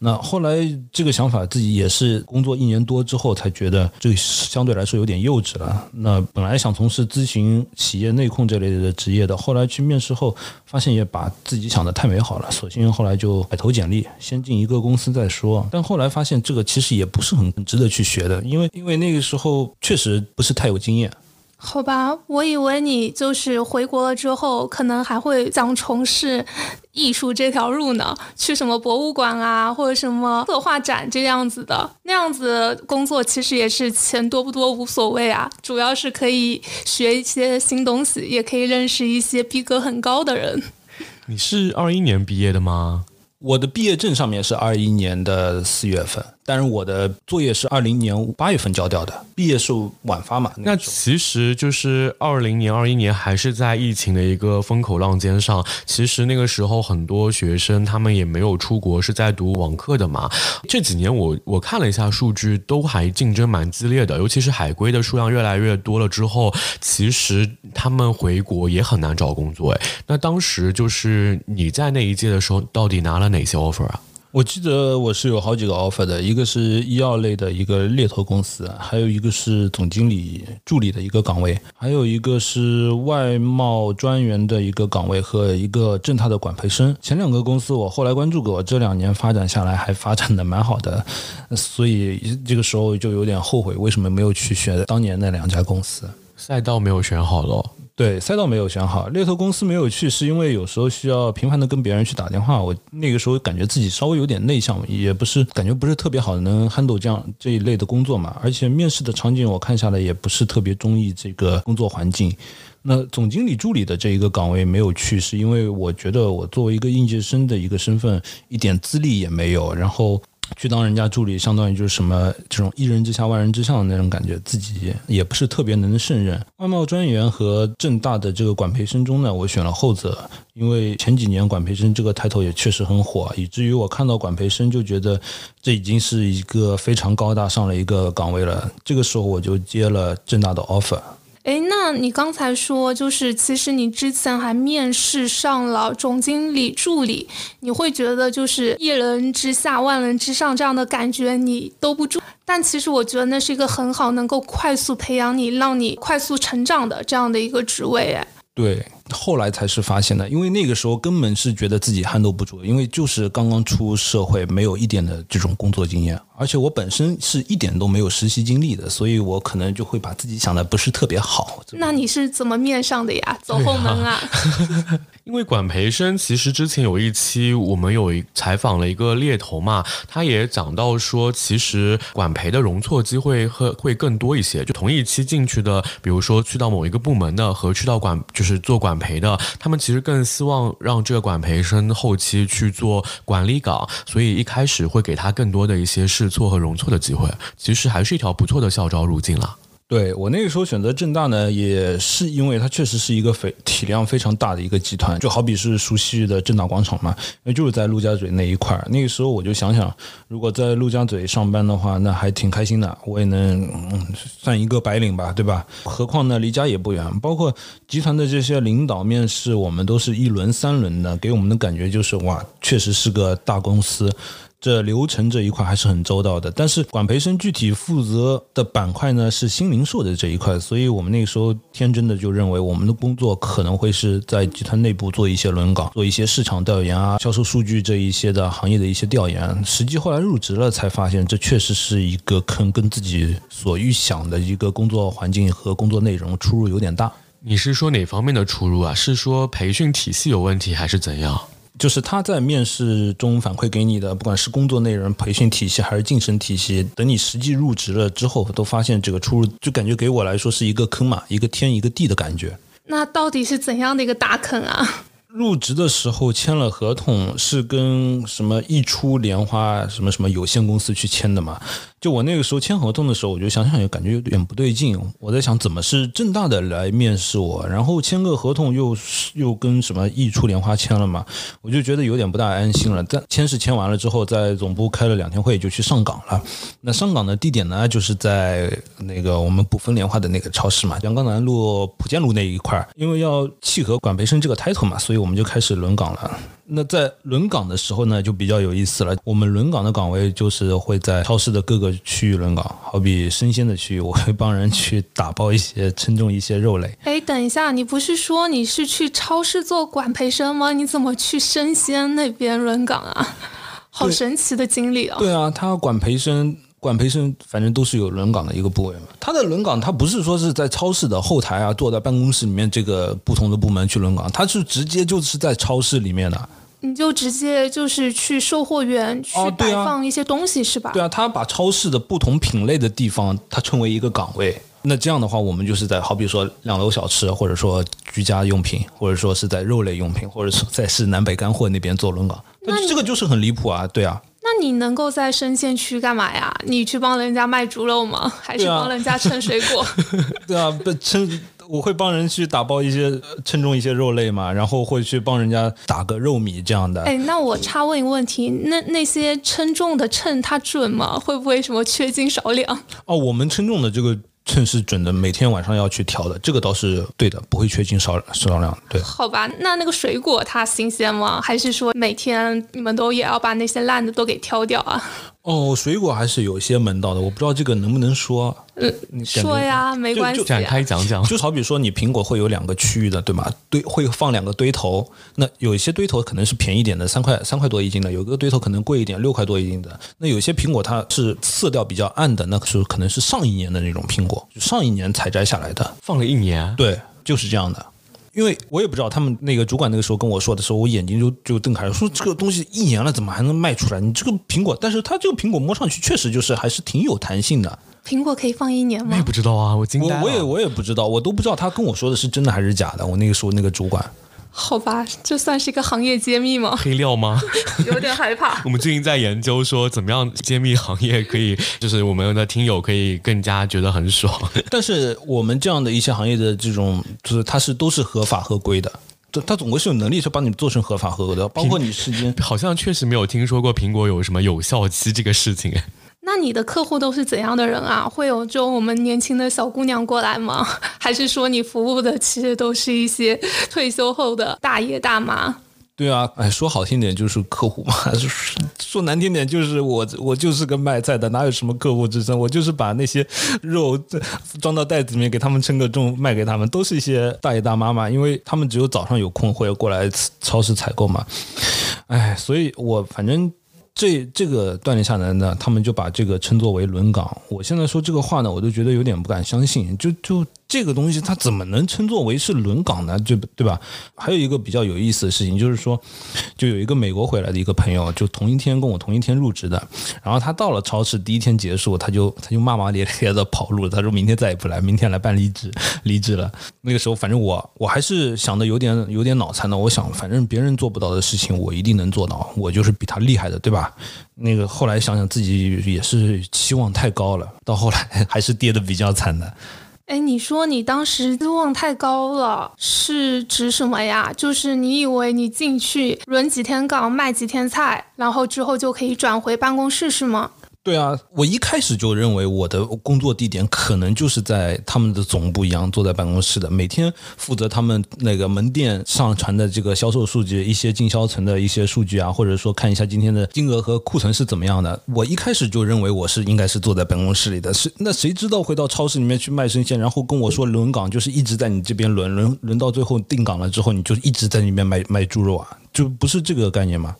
[SPEAKER 1] 那后来这个想法自己也是工作一年多之后才觉得这相对来说有点幼稚了。那本来想从事咨询、企业内控这类的职业的，后来去面试后发现也把自己想的太美好了，索性后来就改投简历，先进一个公司再说。但后来发现这个其实也不是很值得去学的，因为因为那个时候确实不是太有经验。
[SPEAKER 3] 好吧，我以为你就是回国了之后，可能还会想从事艺术这条路呢，去什么博物馆啊，或者什么策划展这样子的。那样子工作其实也是钱多不多无所谓啊，主要是可以学一些新东西，也可以认识一些逼格很高的人。
[SPEAKER 2] 你是二一年毕业的吗？
[SPEAKER 1] 我的毕业证上面是二一年的四月份。但是我的作业是二零年八月份交掉的，毕业是晚发嘛。
[SPEAKER 2] 那其实就是二零年、二一年还是在疫情的一个风口浪尖上。其实那个时候很多学生他们也没有出国，是在读网课的嘛。这几年我我看了一下数据，都还竞争蛮激烈的，尤其是海归的数量越来越多了之后，其实他们回国也很难找工作。哎，那当时就是你在那一届的时候，到底拿了哪些 offer 啊？
[SPEAKER 1] 我记得我是有好几个 offer 的，一个是医药类的一个猎头公司，还有一个是总经理助理的一个岗位，还有一个是外贸专员的一个岗位和一个正大的管培生。前两个公司我后来关注过，这两年发展下来还发展的蛮好的，所以这个时候就有点后悔，为什么没有去选当年那两家公司。
[SPEAKER 2] 赛道没有选好了。
[SPEAKER 1] 对，赛道没有选好，猎头公司没有去，是因为有时候需要频繁的跟别人去打电话。我那个时候感觉自己稍微有点内向，也不是感觉不是特别好，能 handle 这样这一类的工作嘛。而且面试的场景我看下来也不是特别中意这个工作环境。那总经理助理的这一个岗位没有去，是因为我觉得我作为一个应届生的一个身份，一点资历也没有，然后。去当人家助理，相当于就是什么这种一人之下万人之上的那种感觉，自己也不是特别能胜任。外贸专员和正大的这个管培生中呢，我选了后者，因为前几年管培生这个抬头也确实很火，以至于我看到管培生就觉得这已经是一个非常高大上的一个岗位了。这个时候我就接了正大的 offer。
[SPEAKER 3] 哎，那你刚才说，就是其实你之前还面试上了总经理助理，你会觉得就是一人之下万人之上这样的感觉你兜不住。但其实我觉得那是一个很好能够快速培养你、让你快速成长的这样的一个职位。哎，
[SPEAKER 1] 对。后来才是发现的，因为那个时候根本是觉得自己撼动不住，因为就是刚刚出社会，没有一点的这种工作经验，而且我本身是一点都没有实习经历的，所以我可能就会把自己想的不是特别好。
[SPEAKER 3] 那你是怎么面上的呀？走后门啊？
[SPEAKER 2] 因为管培生其实之前有一期我们有一采访了一个猎头嘛，他也讲到说，其实管培的容错机会会会更多一些。就同一期进去的，比如说去到某一个部门的和去到管就是做管培的，他们其实更希望让这个管培生后期去做管理岗，所以一开始会给他更多的一些试错和容错的机会。其实还是一条不错的校招路径了。
[SPEAKER 1] 对我那个时候选择正大呢，也是因为它确实是一个非体量非常大的一个集团，就好比是熟悉的正大广场嘛，因为就是在陆家嘴那一块儿。那个时候我就想想，如果在陆家嘴上班的话，那还挺开心的，我也能算一个白领吧，对吧？何况呢，离家也不远。包括集团的这些领导面试，我们都是一轮三轮的，给我们的感觉就是哇，确实是个大公司。这流程这一块还是很周到的，但是管培生具体负责的板块呢是新零售的这一块，所以我们那个时候天真的就认为我们的工作可能会是在集团内部做一些轮岗，做一些市场调研啊、销售数据这一些的行业的一些调研。实际后来入职了才发现，这确实是一个坑，跟自己所预想的一个工作环境和工作内容出入有点大。
[SPEAKER 2] 你是说哪方面的出入啊？是说培训体系有问题，还是怎样？
[SPEAKER 1] 就是他在面试中反馈给你的，不管是工作内容、培训体系还是晋升体系，等你实际入职了之后，都发现这个出入，就感觉给我来说是一个坑嘛，一个天一个地的感觉。
[SPEAKER 3] 那到底是怎样的一个大坑啊？
[SPEAKER 1] 入职的时候签了合同，是跟什么易初莲花什么什么有限公司去签的嘛？就我那个时候签合同的时候，我就想想也感觉有点不对劲。我在想，怎么是正大的来面试我，然后签个合同又又跟什么易初莲花签了嘛？我就觉得有点不大安心了。但签是签完了之后，在总部开了两天会，就去上岗了。那上岗的地点呢，就是在那个我们补分莲花的那个超市嘛，阳刚南路普建路那一块儿。因为要契合管培生这个 title 嘛，所以我们就开始轮岗了。那在轮岗的时候呢，就比较有意思了。我们轮岗的岗位就是会在超市的各个区域轮岗，好比生鲜的区域，我会帮人去打包一些、称重一些肉类。
[SPEAKER 3] 哎，等一下，你不是说你是去超市做管培生吗？你怎么去生鲜那边轮岗啊？好神奇的经历哦！
[SPEAKER 1] 对啊，他管培生。管培生反正都是有轮岗的一个部位嘛，他的轮岗他不是说是在超市的后台啊，坐在办公室里面这个不同的部门去轮岗，他是直接就是在超市里面的。
[SPEAKER 3] 你就直接就是去售货员去摆放一些东西是吧？
[SPEAKER 1] 对啊，他把超市的不同品类的地方，他称为一个岗位。那这样的话，我们就是在好比说两楼小吃，或者说居家用品，或者说是在肉类用品，或者说在是南北干货那边做轮岗。那这个就是很离谱啊，对啊。
[SPEAKER 3] 那你能够在生鲜区干嘛呀？你去帮人家卖猪肉吗？还是帮人家称水果？
[SPEAKER 1] 对啊，不称我会帮人去打包一些称重一些肉类嘛，然后会去帮人家打个肉米这样的。
[SPEAKER 3] 哎，那我插问一个问题，那那些称重的秤它准吗？会不会什么缺斤少两？
[SPEAKER 1] 哦，我们称重的这个称是准的，每天晚上要去调的，这个倒是对的，不会缺斤少少两。对，
[SPEAKER 3] 好吧，那那个水果它新鲜吗？还是说每天你们都也要把那些烂的都给挑掉啊？
[SPEAKER 1] 哦，水果还是有些门道的，我不知道这个能不能说。
[SPEAKER 3] 嗯，
[SPEAKER 1] 你
[SPEAKER 3] 说呀，没关系
[SPEAKER 2] 展
[SPEAKER 3] 啊。
[SPEAKER 2] 开讲讲。
[SPEAKER 1] 就好比说，你苹果会有两个区域的，对吗？堆会放两个堆头，那有一些堆头可能是便宜点的，三块三块多一斤的；有个堆头可能贵一点，六块多一斤的。那有些苹果它是色调比较暗的，那是可能是上一年的那种苹果，就上一年采摘下来的。
[SPEAKER 2] 放了一年，
[SPEAKER 1] 对，就是这样的。因为我也不知道，他们那个主管那个时候跟我说的时候，我眼睛就就瞪开了，说这个东西一年了，怎么还能卖出来？你这个苹果，但是它这个苹果摸上去确实就是还是挺有弹性的。
[SPEAKER 3] 苹果可以放一年吗
[SPEAKER 2] 我也？不知道啊，我惊呆了。
[SPEAKER 1] 我我也我也不知道，我都不知道他跟我说的是真的还是假的。我那个时候那个主管，
[SPEAKER 3] 好吧，这算是一个行业揭秘吗？
[SPEAKER 2] 黑料吗？
[SPEAKER 3] 有点害怕。
[SPEAKER 2] 我们最近在研究说，怎么样揭秘行业可以，就是我们的听友可以更加觉得很爽。
[SPEAKER 1] 但是我们这样的一些行业的这种，就是它是都是合法合规的，它它总归是有能力去帮你做成合法合规的，包括你时间。
[SPEAKER 2] 好像确实没有听说过苹果有什么有效期这个事情。
[SPEAKER 3] 那你的客户都是怎样的人啊？会有就我们年轻的小姑娘过来吗？还是说你服务的其实都是一些退休后的大爷大妈？
[SPEAKER 1] 对啊，哎，说好听点就是客户嘛，说 说难听点就是我我就是个卖菜的，哪有什么客户之称？我就是把那些肉装到袋子里面，给他们称个重，卖给他们，都是一些大爷大妈嘛，因为他们只有早上有空会过来超市采购嘛。哎，所以我反正。这这个锻炼下来呢，他们就把这个称作为轮岗。我现在说这个话呢，我都觉得有点不敢相信。就就这个东西，它怎么能称作为是轮岗呢？就对吧？还有一个比较有意思的事情，就是说，就有一个美国回来的一个朋友，就同一天跟我同一天入职的，然后他到了超市第一天结束，他就他就骂骂咧咧的跑路了，他说明天再也不来，明天来办离职，离职了。那个时候，反正我我还是想的有点有点脑残的，我想反正别人做不到的事情，我一定能做到，我就是比他厉害的，对吧？那个后来想想自己也是期望太高了，到后来还是跌的比较惨的。
[SPEAKER 3] 哎，你说你当时期望太高了，是指什么呀？就是你以为你进去轮几天岗卖几天菜，然后之后就可以转回办公室是吗？
[SPEAKER 1] 对啊，我一开始就认为我的工作地点可能就是在他们的总部一样，坐在办公室的，每天负责他们那个门店上传的这个销售数据、一些进销存的一些数据啊，或者说看一下今天的金额和库存是怎么样的。我一开始就认为我是应该是坐在办公室里的，是那谁知道回到超市里面去卖生鲜，然后跟我说轮岗就是一直在你这边轮轮轮到最后定岗了之后，你就一直在里面卖卖猪肉啊，就不是这个概念吗？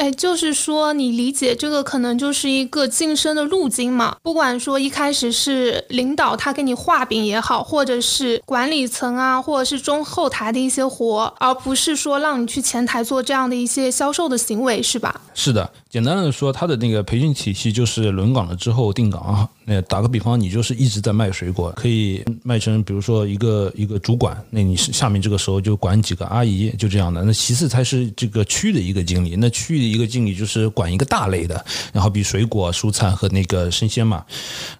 [SPEAKER 3] 哎，就是说，你理解这个可能就是一个晋升的路径嘛。不管说一开始是领导他给你画饼也好，或者是管理层啊，或者是中后台的一些活，而不是说让你去前台做这样的一些销售的行为，是吧？
[SPEAKER 1] 是的，简单的说，他的那个培训体系就是轮岗了之后定岗啊。那打个比方，你就是一直在卖水果，可以卖成比如说一个一个主管，那你是下面这个时候就管几个阿姨，就这样的。那其次才是这个区的一个经理，那区域的一个经理就是管一个大类的，然后比水果、蔬菜和那个生鲜嘛。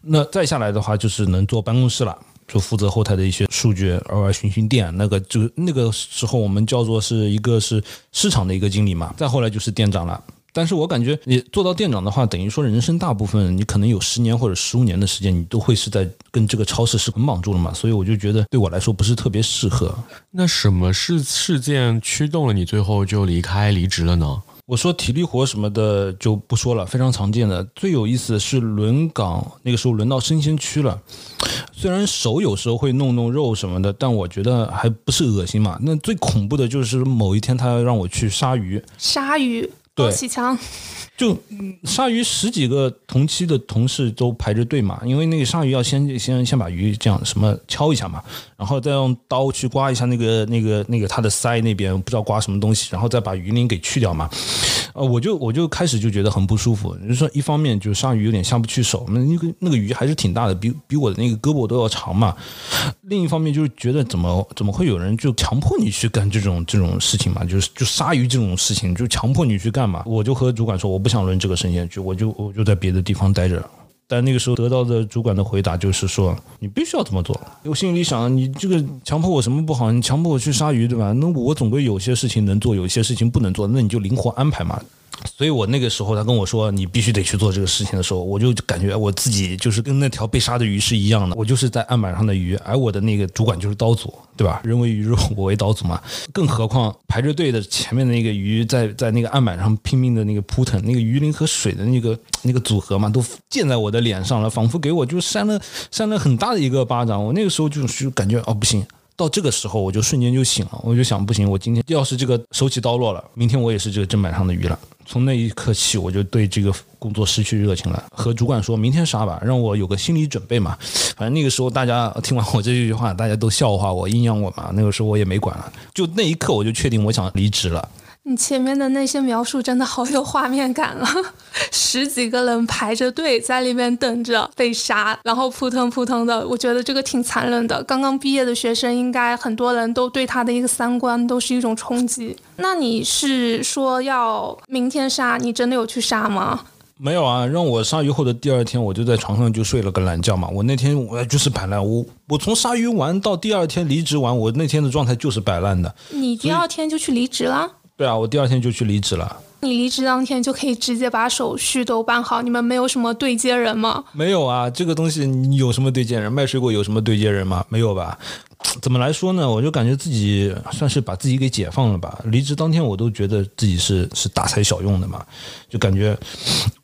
[SPEAKER 1] 那再下来的话，就是能坐办公室了。就负责后台的一些数据，偶尔巡巡店，那个就那个时候我们叫做是一个是市场的一个经理嘛，再后来就是店长了。但是我感觉你做到店长的话，等于说人生大部分你可能有十年或者十五年的时间，你都会是在跟这个超市是捆绑住了嘛，所以我就觉得对我来说不是特别适合。
[SPEAKER 2] 那什么事事件驱动了你最后就离开离职了呢？
[SPEAKER 1] 我说体力活什么的就不说了，非常常见的。最有意思的是轮岗，那个时候轮到生鲜区了。虽然手有时候会弄弄肉什么的，但我觉得还不是恶心嘛。那最恐怖的就是某一天他要让我去杀鱼，
[SPEAKER 3] 杀鱼、
[SPEAKER 1] 对
[SPEAKER 3] 高启强，
[SPEAKER 1] 就嗯鲨鱼十几个同期的同事都排着队嘛，因为那个鲨鱼要先先先把鱼这样什么敲一下嘛，然后再用刀去刮一下那个那个那个它的鳃那边不知道刮什么东西，然后再把鱼鳞给去掉嘛。呃，我就我就开始就觉得很不舒服。就是说，一方面就鲨鱼有点下不去手，那那个那个鱼还是挺大的，比比我的那个胳膊都要长嘛。另一方面就是觉得怎么怎么会有人就强迫你去干这种这种事情嘛？就是就鲨鱼这种事情就强迫你去干嘛？我就和主管说我不想轮这个神仙局，我就我就在别的地方待着。但那个时候得到的主管的回答就是说，你必须要这么做。我心里想，你这个强迫我什么不好？你强迫我去杀鱼，对吧？那我总归有些事情能做，有些事情不能做，那你就灵活安排嘛。所以我那个时候他跟我说你必须得去做这个事情的时候，我就感觉我自己就是跟那条被杀的鱼是一样的，我就是在案板上的鱼，而我的那个主管就是刀俎，对吧？人为鱼肉，我为刀俎嘛。更何况排着队的前面的那个鱼在在那个案板上拼命的那个扑腾，那个鱼鳞和水的那个那个组合嘛，都溅在我的脸上了，仿佛给我就扇了扇了很大的一个巴掌。我那个时候就是感觉哦不行。到这个时候，我就瞬间就醒了，我就想，不行，我今天要是这个手起刀落了，明天我也是这个砧板上的鱼了。从那一刻起，我就对这个工作失去热情了，和主管说明天杀吧，让我有个心理准备嘛。反正那个时候，大家听完我这句话，大家都笑话我、阴阳我嘛。那个时候我也没管了，就那一刻，我就确定我想离职了。
[SPEAKER 3] 你前面的那些描述真的好有画面感了，十几个人排着队在里面等着被杀，然后扑腾扑腾的，我觉得这个挺残忍的。刚刚毕业的学生，应该很多人都对他的一个三观都是一种冲击。那你是说要明天杀？你真的有去杀吗？
[SPEAKER 1] 没有啊，让我杀鱼后的第二天，我就在床上就睡了个懒觉嘛。我那天我就是摆烂，我我从杀鱼完到第二天离职完，我那天的状态就是摆烂的。
[SPEAKER 3] 你第二天就去离职了？
[SPEAKER 1] 对啊，我第二天就去离职了。
[SPEAKER 3] 你离职当天就可以直接把手续都办好，你们没有什么对接人吗？
[SPEAKER 1] 没有啊，这个东西你有什么对接人？卖水果有什么对接人吗？没有吧？怎么来说呢？我就感觉自己算是把自己给解放了吧。离职当天我都觉得自己是是大材小用的嘛，就感觉，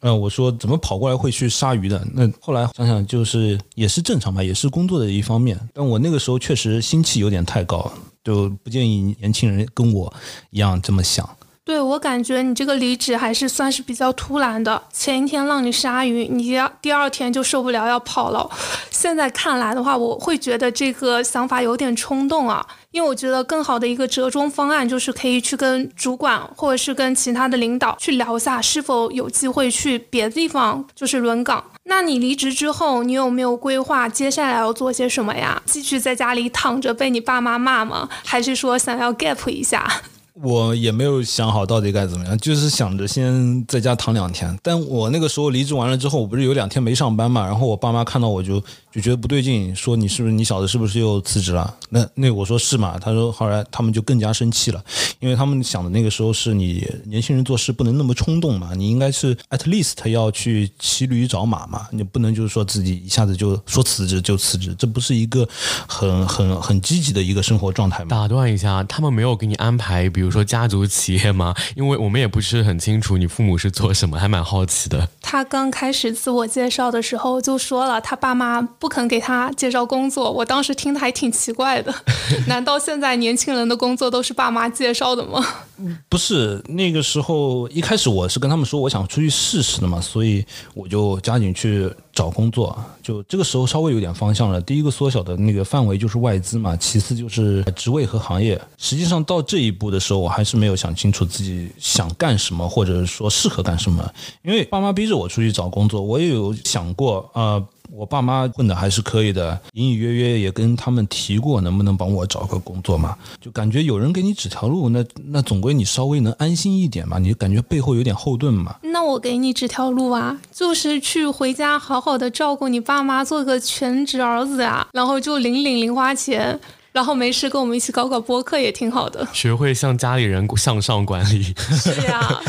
[SPEAKER 1] 嗯，我说怎么跑过来会去杀鱼的？那后来想想就是也是正常吧，也是工作的一方面。但我那个时候确实心气有点太高。就不建议年轻人跟我一样这么想。
[SPEAKER 3] 对我感觉你这个离职还是算是比较突然的，前一天让你杀鱼，你第第二天就受不了要跑了。现在看来的话，我会觉得这个想法有点冲动啊，因为我觉得更好的一个折中方案就是可以去跟主管或者是跟其他的领导去聊一下，是否有机会去别的地方就是轮岗。那你离职之后，你有没有规划接下来要做些什么呀？继续在家里躺着被你爸妈骂吗？还是说想要 gap 一下？
[SPEAKER 1] 我也没有想好到底该怎么样，就是想着先在家躺两天。但我那个时候离职完了之后，我不是有两天没上班嘛，然后我爸妈看到我就就觉得不对劲，说你是不是你小子是不是又辞职了？那那我说是嘛，他说后来他们就更加生气了，因为他们想的那个时候是你年轻人做事不能那么冲动嘛，你应该是 at least 要去骑驴找马嘛，你不能就是说自己一下子就说辞职就辞职，这不是一个很很很积极的一个生活状态嘛。
[SPEAKER 2] 打断一下，他们没有给你安排，比如。比如说家族企业吗？因为我们也不是很清楚你父母是做什么，还蛮好奇的。
[SPEAKER 3] 他刚开始自我介绍的时候就说了，他爸妈不肯给他介绍工作。我当时听的还挺奇怪的，难道现在年轻人的工作都是爸妈介绍的吗？
[SPEAKER 1] 不是，那个时候一开始我是跟他们说我想出去试试的嘛，所以我就加紧去。找工作，就这个时候稍微有点方向了。第一个缩小的那个范围就是外资嘛，其次就是职位和行业。实际上到这一步的时候，我还是没有想清楚自己想干什么，或者说适合干什么。因为爸妈逼着我出去找工作，我也有想过啊。我爸妈混的还是可以的，隐隐约约也跟他们提过，能不能帮我找个工作嘛？就感觉有人给你指条路，那那总归你稍微能安心一点嘛，你感觉背后有点后盾嘛。
[SPEAKER 3] 那我给你指条路啊，就是去回家好好的照顾你爸妈，做个全职儿子啊，然后就领领零花钱。然后没事跟我们一起搞搞播客也挺好的，
[SPEAKER 2] 学会向家里人向上管理。
[SPEAKER 3] 是呀，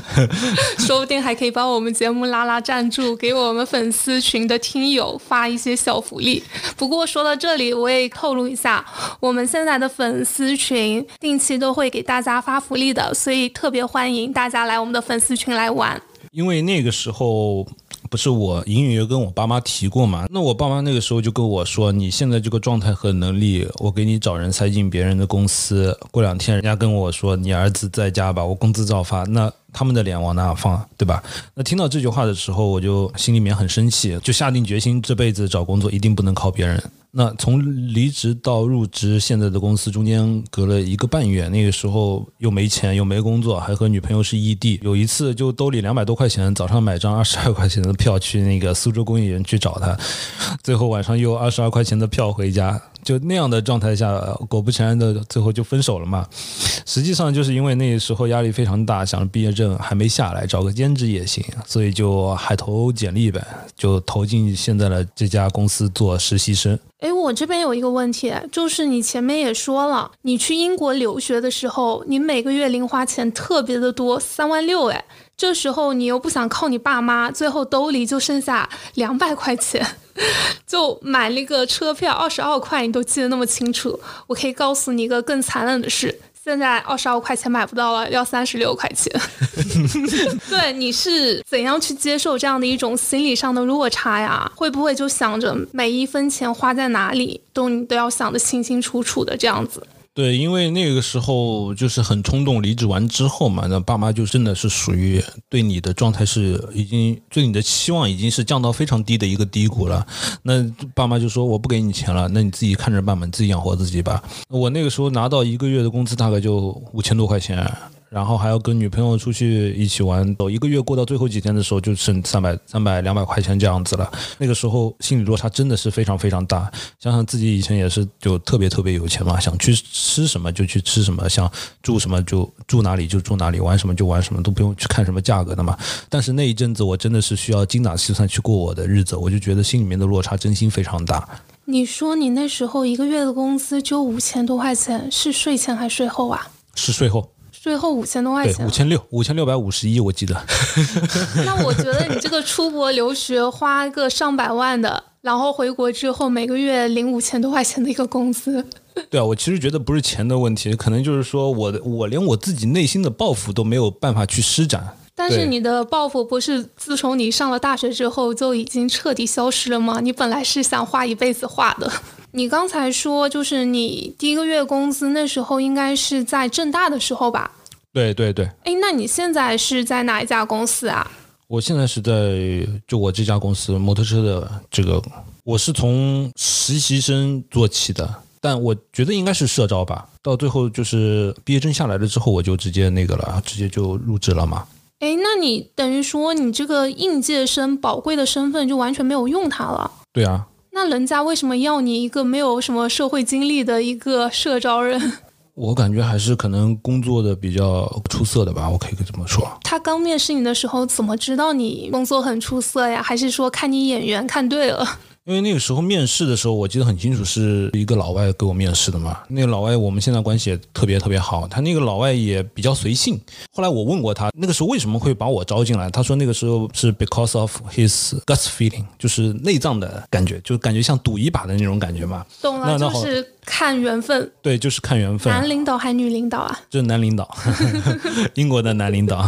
[SPEAKER 3] 说不定还可以帮我们节目拉拉赞助，给我们粉丝群的听友发一些小福利。不过说到这里，我也透露一下，我们现在的粉丝群定期都会给大家发福利的，所以特别欢迎大家来我们的粉丝群来玩。
[SPEAKER 1] 因为那个时候。不是我隐隐约跟我爸妈提过嘛？那我爸妈那个时候就跟我说：“你现在这个状态和能力，我给你找人塞进别人的公司。过两天人家跟我说你儿子在家吧，我工资照发。那他们的脸往哪放？对吧？那听到这句话的时候，我就心里面很生气，就下定决心这辈子找工作一定不能靠别人。那从离职到入职现在的公司中间隔了一个半月，那个时候又没钱又没工作，还和女朋友是异地。有一次就兜里两百多块钱，早上买张 二十二块钱的票去那个苏州工业园去找他，最后晚上又二十二块钱的票回家。就那样的状态下，果不其然的，最后就分手了嘛。实际上就是因为那时候压力非常大，想着毕业证还没下来，找个兼职也行，所以就海投简历呗，就投进现在的这家公司做实习生。
[SPEAKER 3] 哎，我这边有一个问题，就是你前面也说了，你去英国留学的时候，你每个月零花钱特别的多，三万六，哎。这时候你又不想靠你爸妈，最后兜里就剩下两百块钱，就买了一个车票，二十二块，你都记得那么清楚。我可以告诉你一个更残忍的事，现在二十二块钱买不到了，要三十六块钱。对，你是怎样去接受这样的一种心理上的落差呀？会不会就想着每一分钱花在哪里，都你都要想得清清楚楚的这样子？
[SPEAKER 1] 对，因为那个时候就是很冲动，离职完之后嘛，那爸妈就真的是属于对你的状态是已经对你的期望已经是降到非常低的一个低谷了。那爸妈就说我不给你钱了，那你自己看着办吧，你自己养活自己吧。我那个时候拿到一个月的工资大概就五千多块钱。然后还要跟女朋友出去一起玩，走一个月过到最后几天的时候，就剩三百、三百、两百块钱这样子了。那个时候心理落差真的是非常非常大。想想自己以前也是就特别特别有钱嘛，想去吃什么就去吃什么，想住什么就住哪里就住哪里，玩什么就玩什么，都不用去看什么价格的嘛。但是那一阵子我真的是需要精打细算去过我的日子，我就觉得心里面的落差真心非常大。
[SPEAKER 3] 你说你那时候一个月的工资就五千多块钱，是税前还是税后啊？
[SPEAKER 1] 是税后。
[SPEAKER 3] 最后五千多块钱，
[SPEAKER 1] 五千六，五千六百五十一，我记得。
[SPEAKER 3] 那我觉得你这个出国留学花个上百万的，然后回国之后每个月领五千多块钱的一个工资。
[SPEAKER 1] 对啊，我其实觉得不是钱的问题，可能就是说我的我连我自己内心的抱负都没有办法去施展。
[SPEAKER 3] 但是你的抱负不是自从你上了大学之后就已经彻底消失了吗？你本来是想画一辈子画的。你刚才说，就是你第一个月工资那时候应该是在正大的时候吧？
[SPEAKER 1] 对对对。
[SPEAKER 3] 哎，那你现在是在哪一家公司啊？
[SPEAKER 1] 我现在是在就我这家公司摩托车的这个，我是从实习生做起的，但我觉得应该是社招吧。到最后就是毕业证下来了之后，我就直接那个了，直接就入职了嘛。
[SPEAKER 3] 哎，那你等于说你这个应届生宝贵的身份就完全没有用它了？
[SPEAKER 1] 对啊。
[SPEAKER 3] 那人家为什么要你一个没有什么社会经历的一个社招人？
[SPEAKER 1] 我感觉还是可能工作的比较出色的吧，我可以这么说。
[SPEAKER 3] 他刚面试你的时候怎么知道你工作很出色呀？还是说看你眼缘看对了？
[SPEAKER 1] 因为那个时候面试的时候，我记得很清楚，是一个老外给我面试的嘛。那个老外我们现在关系也特别特别好，他那个老外也比较随性。后来我问过他，那个时候为什么会把我招进来？他说那个时候是 because of his gut feeling，就是内脏的感觉，就感觉像赌一把的那种感觉嘛。
[SPEAKER 3] 懂了，就是看缘分。
[SPEAKER 1] 对，就是看缘分。
[SPEAKER 3] 男领导还是女领导啊？
[SPEAKER 1] 就是男领导，英国的男领导。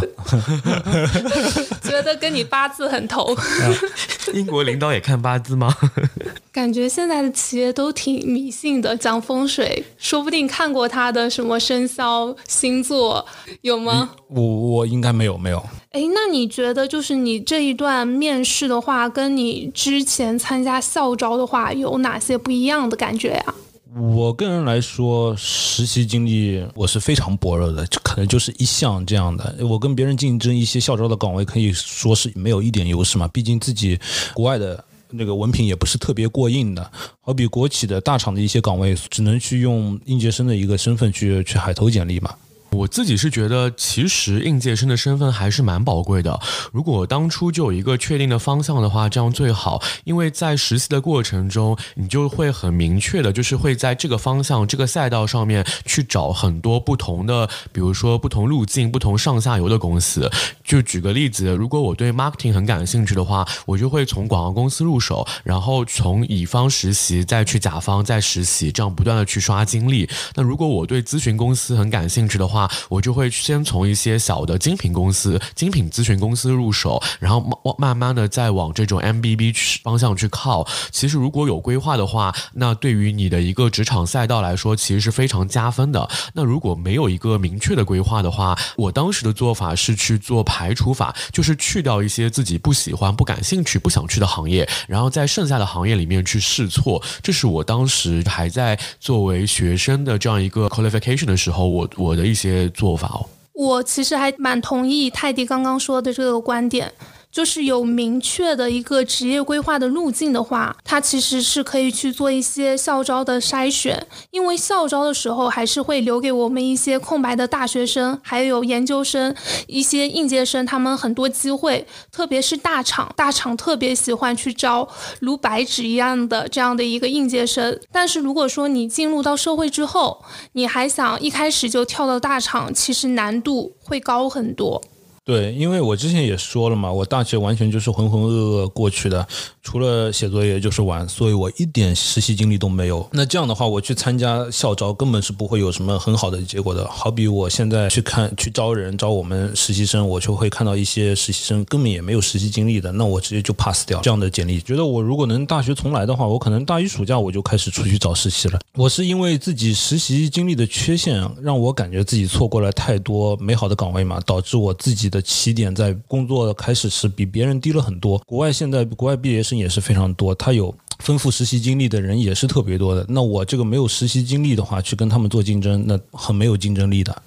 [SPEAKER 3] 觉得跟你八字很投。
[SPEAKER 2] 英国领导也看八字吗？
[SPEAKER 3] 感觉现在的企业都挺迷信的，讲风水，说不定看过他的什么生肖、星座，有吗？
[SPEAKER 1] 我我应该没有，没有。
[SPEAKER 3] 哎，那你觉得就是你这一段面试的话，跟你之前参加校招的话，有哪些不一样的感觉呀？
[SPEAKER 1] 我个人来说，实习经历我是非常薄弱的，可能就是一项这样的。我跟别人竞争一些校招的岗位，可以说是没有一点优势嘛。毕竟自己国外的那个文凭也不是特别过硬的，好比国企的大厂的一些岗位，只能去用应届生的一个身份去去海投简历嘛。
[SPEAKER 2] 我自己是觉得，其实应届生的身份还是蛮宝贵的。如果当初就有一个确定的方向的话，这样最好。因为在实习的过程中，你就会很明确的，就是会在这个方向、这个赛道上面去找很多不同的，比如说不同路径、不同上下游的公司。就举个例子，如果我对 marketing 很感兴趣的话，我就会从广告公司入手，然后从乙方实习，再去甲方再实习，这样不断的去刷经历。那如果我对咨询公司很感兴趣的话，我就会先从一些小的精品公司、精品咨询公司入手，然后慢慢慢的再往这种 MBB 方向去靠。其实如果有规划的话，那对于你的一个职场赛道来说，其实是非常加分的。那如果没有一个明确的规划的话，我当时的做法是去做排除法，就是去掉一些自己不喜欢、不感兴趣、不想去的行业，然后在剩下的行业里面去试错。这是我当时还在作为学生的这样一个 qualification 的时候，我我的一些做法哦。
[SPEAKER 3] 我其实还蛮同意泰迪刚刚说的这个观点。就是有明确的一个职业规划的路径的话，它其实是可以去做一些校招的筛选，因为校招的时候还是会留给我们一些空白的大学生，还有研究生、一些应届生，他们很多机会，特别是大厂，大厂特别喜欢去招如白纸一样的这样的一个应届生。但是如果说你进入到社会之后，你还想一开始就跳到大厂，其实难度会高很多。
[SPEAKER 1] 对，因为我之前也说了嘛，我大学完全就是浑浑噩噩过去的，除了写作业就是玩，所以我一点实习经历都没有。那这样的话，我去参加校招根本是不会有什么很好的结果的。好比我现在去看去招人招我们实习生，我就会看到一些实习生根本也没有实习经历的，那我直接就 pass 掉这样的简历。觉得我如果能大学重来的话，我可能大一暑假我就开始出去找实习了。我是因为自己实习经历的缺陷，让我感觉自己错过了太多美好的岗位嘛，导致我自己。的起点在工作开始时比别人低了很多。国外现在国外毕业生也是非常多，他有丰富实习经历的人也是特别多的。那我这个没有实习经历的话，去跟他们做竞争，那很没有竞争力的。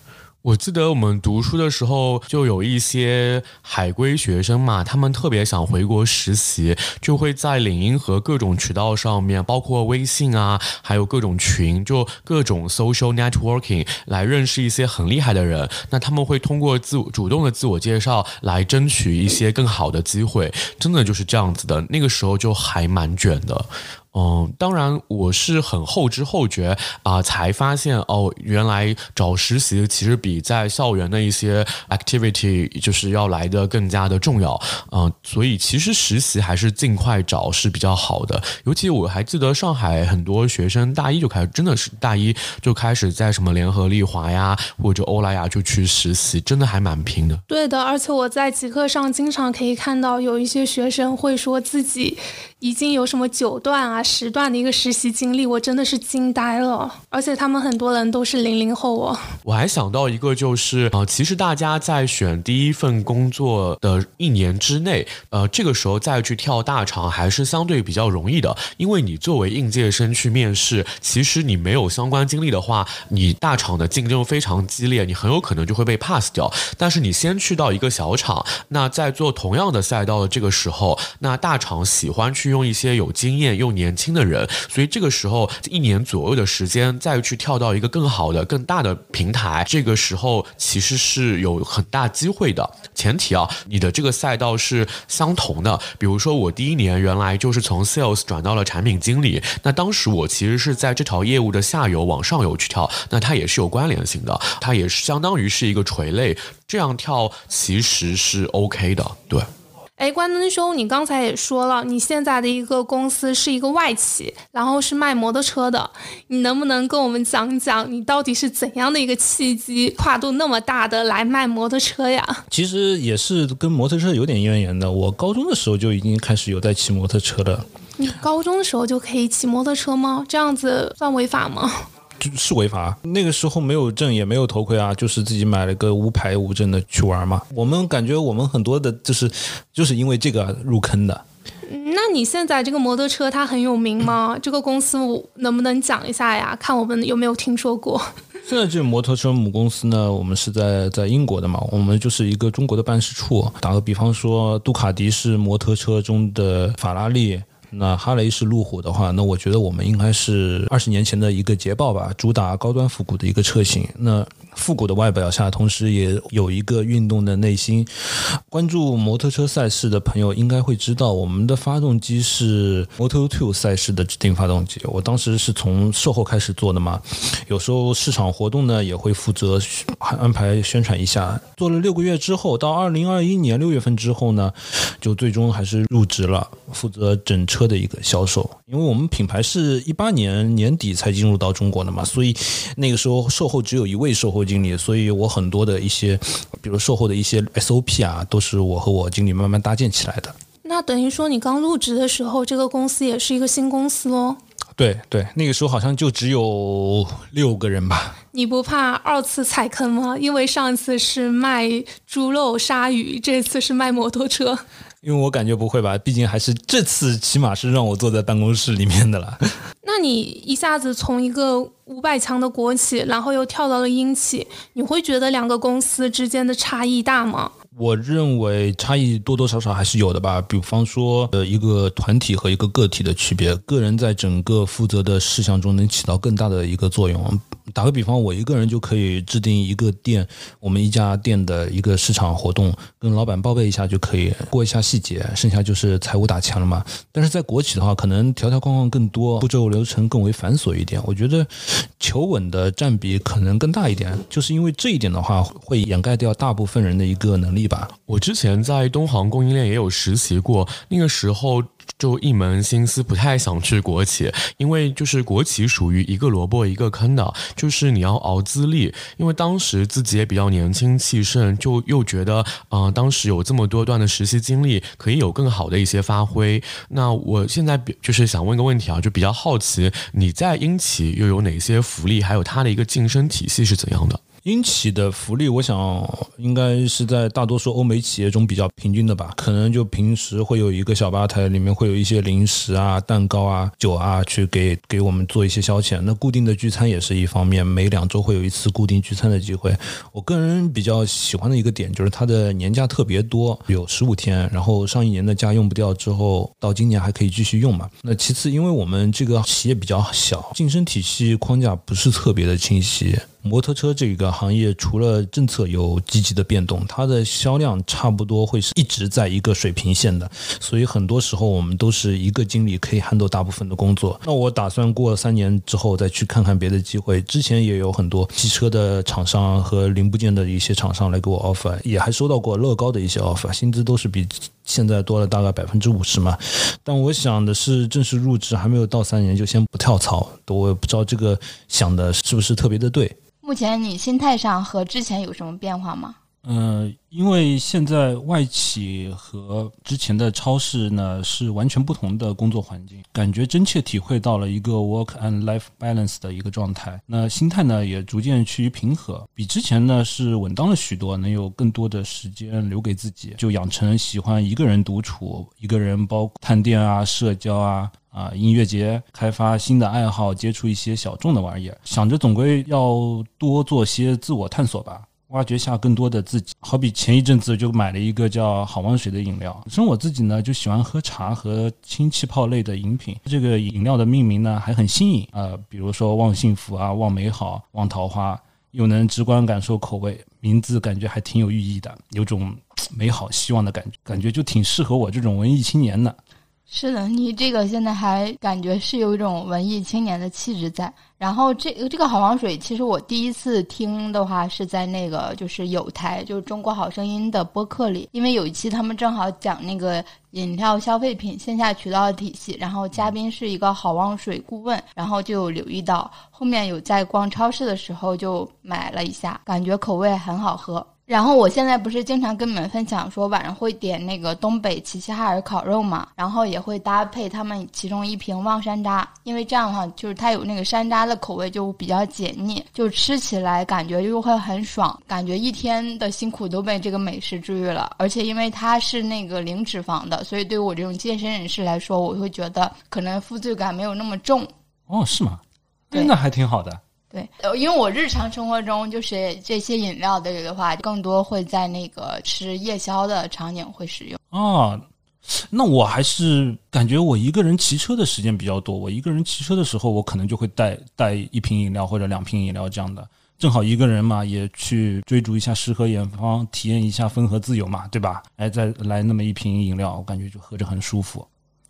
[SPEAKER 2] 我记得我们读书的时候，就有一些海归学生嘛，他们特别想回国实习，就会在领英和各种渠道上面，包括微信啊，还有各种群，就各种 social networking 来认识一些很厉害的人。那他们会通过自主动的自我介绍来争取一些更好的机会，真的就是这样子的。那个时候就还蛮卷的。嗯，当然，我是很后知后觉啊，才发现哦，原来找实习其实比在校园的一些 activity 就是要来的更加的重要。嗯，所以其实实习还是尽快找是比较好的。尤其我还记得上海很多学生大一就开始，真的是大一就开始在什么联合利华呀或者欧莱雅就去实习，真的还蛮拼的。
[SPEAKER 3] 对的，而且我在极客上经常可以看到有一些学生会说自己已经有什么九段啊。时段的一个实习经历，我真的是惊呆了。而且他们很多人都是零零后哦。
[SPEAKER 2] 我还想到一个，就是啊，其实大家在选第一份工作的一年之内，呃，这个时候再去跳大厂还是相对比较容易的，因为你作为应届生去面试，其实你没有相关经历的话，你大厂的竞争非常激烈，你很有可能就会被 pass 掉。但是你先去到一个小厂，那在做同样的赛道的这个时候，那大厂喜欢去用一些有经验又年。轻的人，所以这个时候一年左右的时间再去跳到一个更好的、更大的平台，这个时候其实是有很大机会的。前提啊，你的这个赛道是相同的。比如说，我第一年原来就是从 sales 转到了产品经理，那当时我其实是在这条业务的下游往上游去跳，那它也是有关联性的，它也是相当于是一个垂类，这样跳其实是 OK 的，对。
[SPEAKER 3] 哎，关灯兄，你刚才也说了，你现在的一个公司是一个外企，然后是卖摩托车的，你能不能跟我们讲讲，你到底是怎样的一个契机，跨度那么大的来卖摩托车呀？
[SPEAKER 1] 其实也是跟摩托车有点渊源的，我高中的时候就已经开始有在骑摩托车的。
[SPEAKER 3] 你高中的时候就可以骑摩托车吗？这样子算违法吗？
[SPEAKER 1] 是违法，那个时候没有证也没有头盔啊，就是自己买了个无牌无证的去玩嘛。我们感觉我们很多的就是就是因为这个入坑的。
[SPEAKER 3] 那你现在这个摩托车它很有名吗？这个公司能不能讲一下呀？看我们有没有听说过？
[SPEAKER 1] 现在这个摩托车母公司呢，我们是在在英国的嘛，我们就是一个中国的办事处。打个比方说，杜卡迪是摩托车中的法拉利。那哈雷是路虎的话，那我觉得我们应该是二十年前的一个捷豹吧，主打高端复古的一个车型。那复古的外表下，同时也有一个运动的内心。关注摩托车赛事的朋友应该会知道，我们的发动机是 Moto2 赛事的指定发动机。我当时是从售后开始做的嘛，有时候市场活动呢也会负责安排宣传一下。做了六个月之后，到二零二一年六月份之后呢，就最终还是入职了，负责整车的一个销售。因为我们品牌是一八年年底才进入到中国的嘛，所以那个时候售后只有一位售后。务经理，所以我很多的一些，比如售后的一些 SOP 啊，都是我和我经理慢慢搭建起来的。
[SPEAKER 3] 那等于说你刚入职的时候，这个公司也是一个新公司喽？
[SPEAKER 1] 对对，那个时候好像就只有六个人吧。
[SPEAKER 3] 你不怕二次踩坑吗？因为上次是卖猪肉鲨鱼，这次是卖摩托车。
[SPEAKER 1] 因为我感觉不会吧，毕竟还是这次起码是让我坐在办公室里面的了。
[SPEAKER 3] 那你一下子从一个五百强的国企，然后又跳到了英企，你会觉得两个公司之间的差异大吗？
[SPEAKER 1] 我认为差异多多少少还是有的吧，比方说，呃，一个团体和一个个体的区别，个人在整个负责的事项中能起到更大的一个作用。打个比方，我一个人就可以制定一个店，我们一家店的一个市场活动，跟老板报备一下就可以过一下细节，剩下就是财务打钱了嘛。但是在国企的话，可能条条框框更多，步骤流程更为繁琐一点。我觉得求稳的占比可能更大一点，就是因为这一点的话，会掩盖掉大部分人的一个能力吧。
[SPEAKER 2] 我之前在东航供应链也有实习过，那个时候。就一门心思不太想去国企，因为就是国企属于一个萝卜一个坑的，就是你要熬资历。因为当时自己也比较年轻气盛，就又觉得，嗯，当时有这么多段的实习经历，可以有更好的一些发挥。那我现在就是想问个问题啊，就比较好奇，你在英企又有哪些福利，还有它的一个晋升体系是怎样的？
[SPEAKER 1] 英企的福利，我想应该是在大多数欧美企业中比较平均的吧。可能就平时会有一个小吧台，里面会有一些零食啊、蛋糕啊、酒啊，去给给我们做一些消遣。那固定的聚餐也是一方面，每两周会有一次固定聚餐的机会。我个人比较喜欢的一个点就是它的年假特别多，有十五天，然后上一年的假用不掉之后，到今年还可以继续用嘛。那其次，因为我们这个企业比较小，晋升体系框架不是特别的清晰。摩托车这个行业，除了政策有积极的变动，它的销量差不多会是一直在一个水平线的，所以很多时候我们都是一个经理可以 handle 大部分的工作。那我打算过三年之后再去看看别的机会。之前也有很多汽车的厂商和零部件的一些厂商来给我 offer，也还收到过乐高的一些 offer，薪资都是比现在多了大概百分之五十嘛。但我想的是，正式入职还没有到三年，就先不跳槽。我也不知道这个想的是不是特别的对。
[SPEAKER 5] 目前你心态上和之前有什么变化吗？
[SPEAKER 1] 嗯，因为现在外企和之前的超市呢是完全不同的工作环境，感觉真切体会到了一个 work and life balance 的一个状态。那心态呢也逐渐趋于平和，比之前呢是稳当了许多，能有更多的时间留给自己，就养成喜欢一个人独处、一个人包探店啊、社交啊。啊，音乐节开发新的爱好，接触一些小众的玩意儿，想着总归要多做些自我探索吧，挖掘下更多的自己。好比前一阵子就买了一个叫好望水的饮料，本身我自己呢就喜欢喝茶和氢气泡类的饮品，这个饮料的命名呢还很新颖啊，比如说望幸福啊、望美好、望桃花，又能直观感受口味，名字感觉还挺有寓意的，有种美好希望的感觉，感觉就挺适合我这种文艺青年的。
[SPEAKER 5] 是的，你这个现在还感觉是有一种文艺青年的气质在。然后这个这个好望水，其实我第一次听的话是在那个就是有台，就是中国好声音的播客里，因为有一期他们正好讲那个饮料消费品线下渠道的体系，然后嘉宾是一个好望水顾问，然后就留意到后面有在逛超市的时候就买了一下，感觉口味很好喝。然后我现在不是经常跟你们分享说晚上会点那个东北齐齐哈尔烤肉嘛，然后也会搭配他们其中一瓶望山楂，因为这样的话就是它有那个山楂的口味就比较解腻，就吃起来感觉又会很爽，感觉一天的辛苦都被这个美食治愈了。而且因为它是那个零脂肪的，所以对我这种健身人士来说，我会觉得可能负罪感没有那么重。
[SPEAKER 1] 哦，是吗？那还挺好的。
[SPEAKER 5] 对，因为我日常生活中就是这些饮料的的话，更多会在那个吃夜宵的场景会使用。
[SPEAKER 1] 啊，那我还是感觉我一个人骑车的时间比较多。我一个人骑车的时候，我可能就会带带一瓶饮料或者两瓶饮料这样的，正好一个人嘛，也去追逐一下诗和远方，体验一下风和自由嘛，对吧？哎，再来那么一瓶饮料，我感觉就喝着很舒服。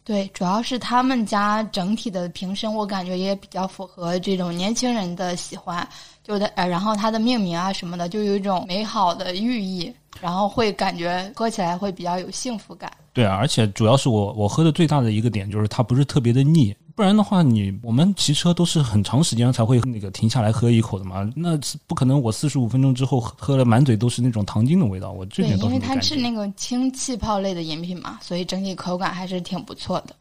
[SPEAKER 5] 对，主要是他们家整体的瓶身，我感觉也比较符合这种年轻人的喜欢，就的呃，然后它的命名啊什么的，就有一种美好的寓意，然后会感觉喝起来会比较有幸福感。
[SPEAKER 1] 对啊，而且主要是我我喝的最大的一个点就是它不是特别的腻，不然的话，你我们骑车都是很长时间才会那个停下来喝一口的嘛，那不可能我四十五分钟之后喝了满嘴都是那种糖精的味道，我这
[SPEAKER 5] 对，因为它。
[SPEAKER 1] 是
[SPEAKER 5] 那个轻气泡类的饮品嘛，所以整体口感还是挺不错的。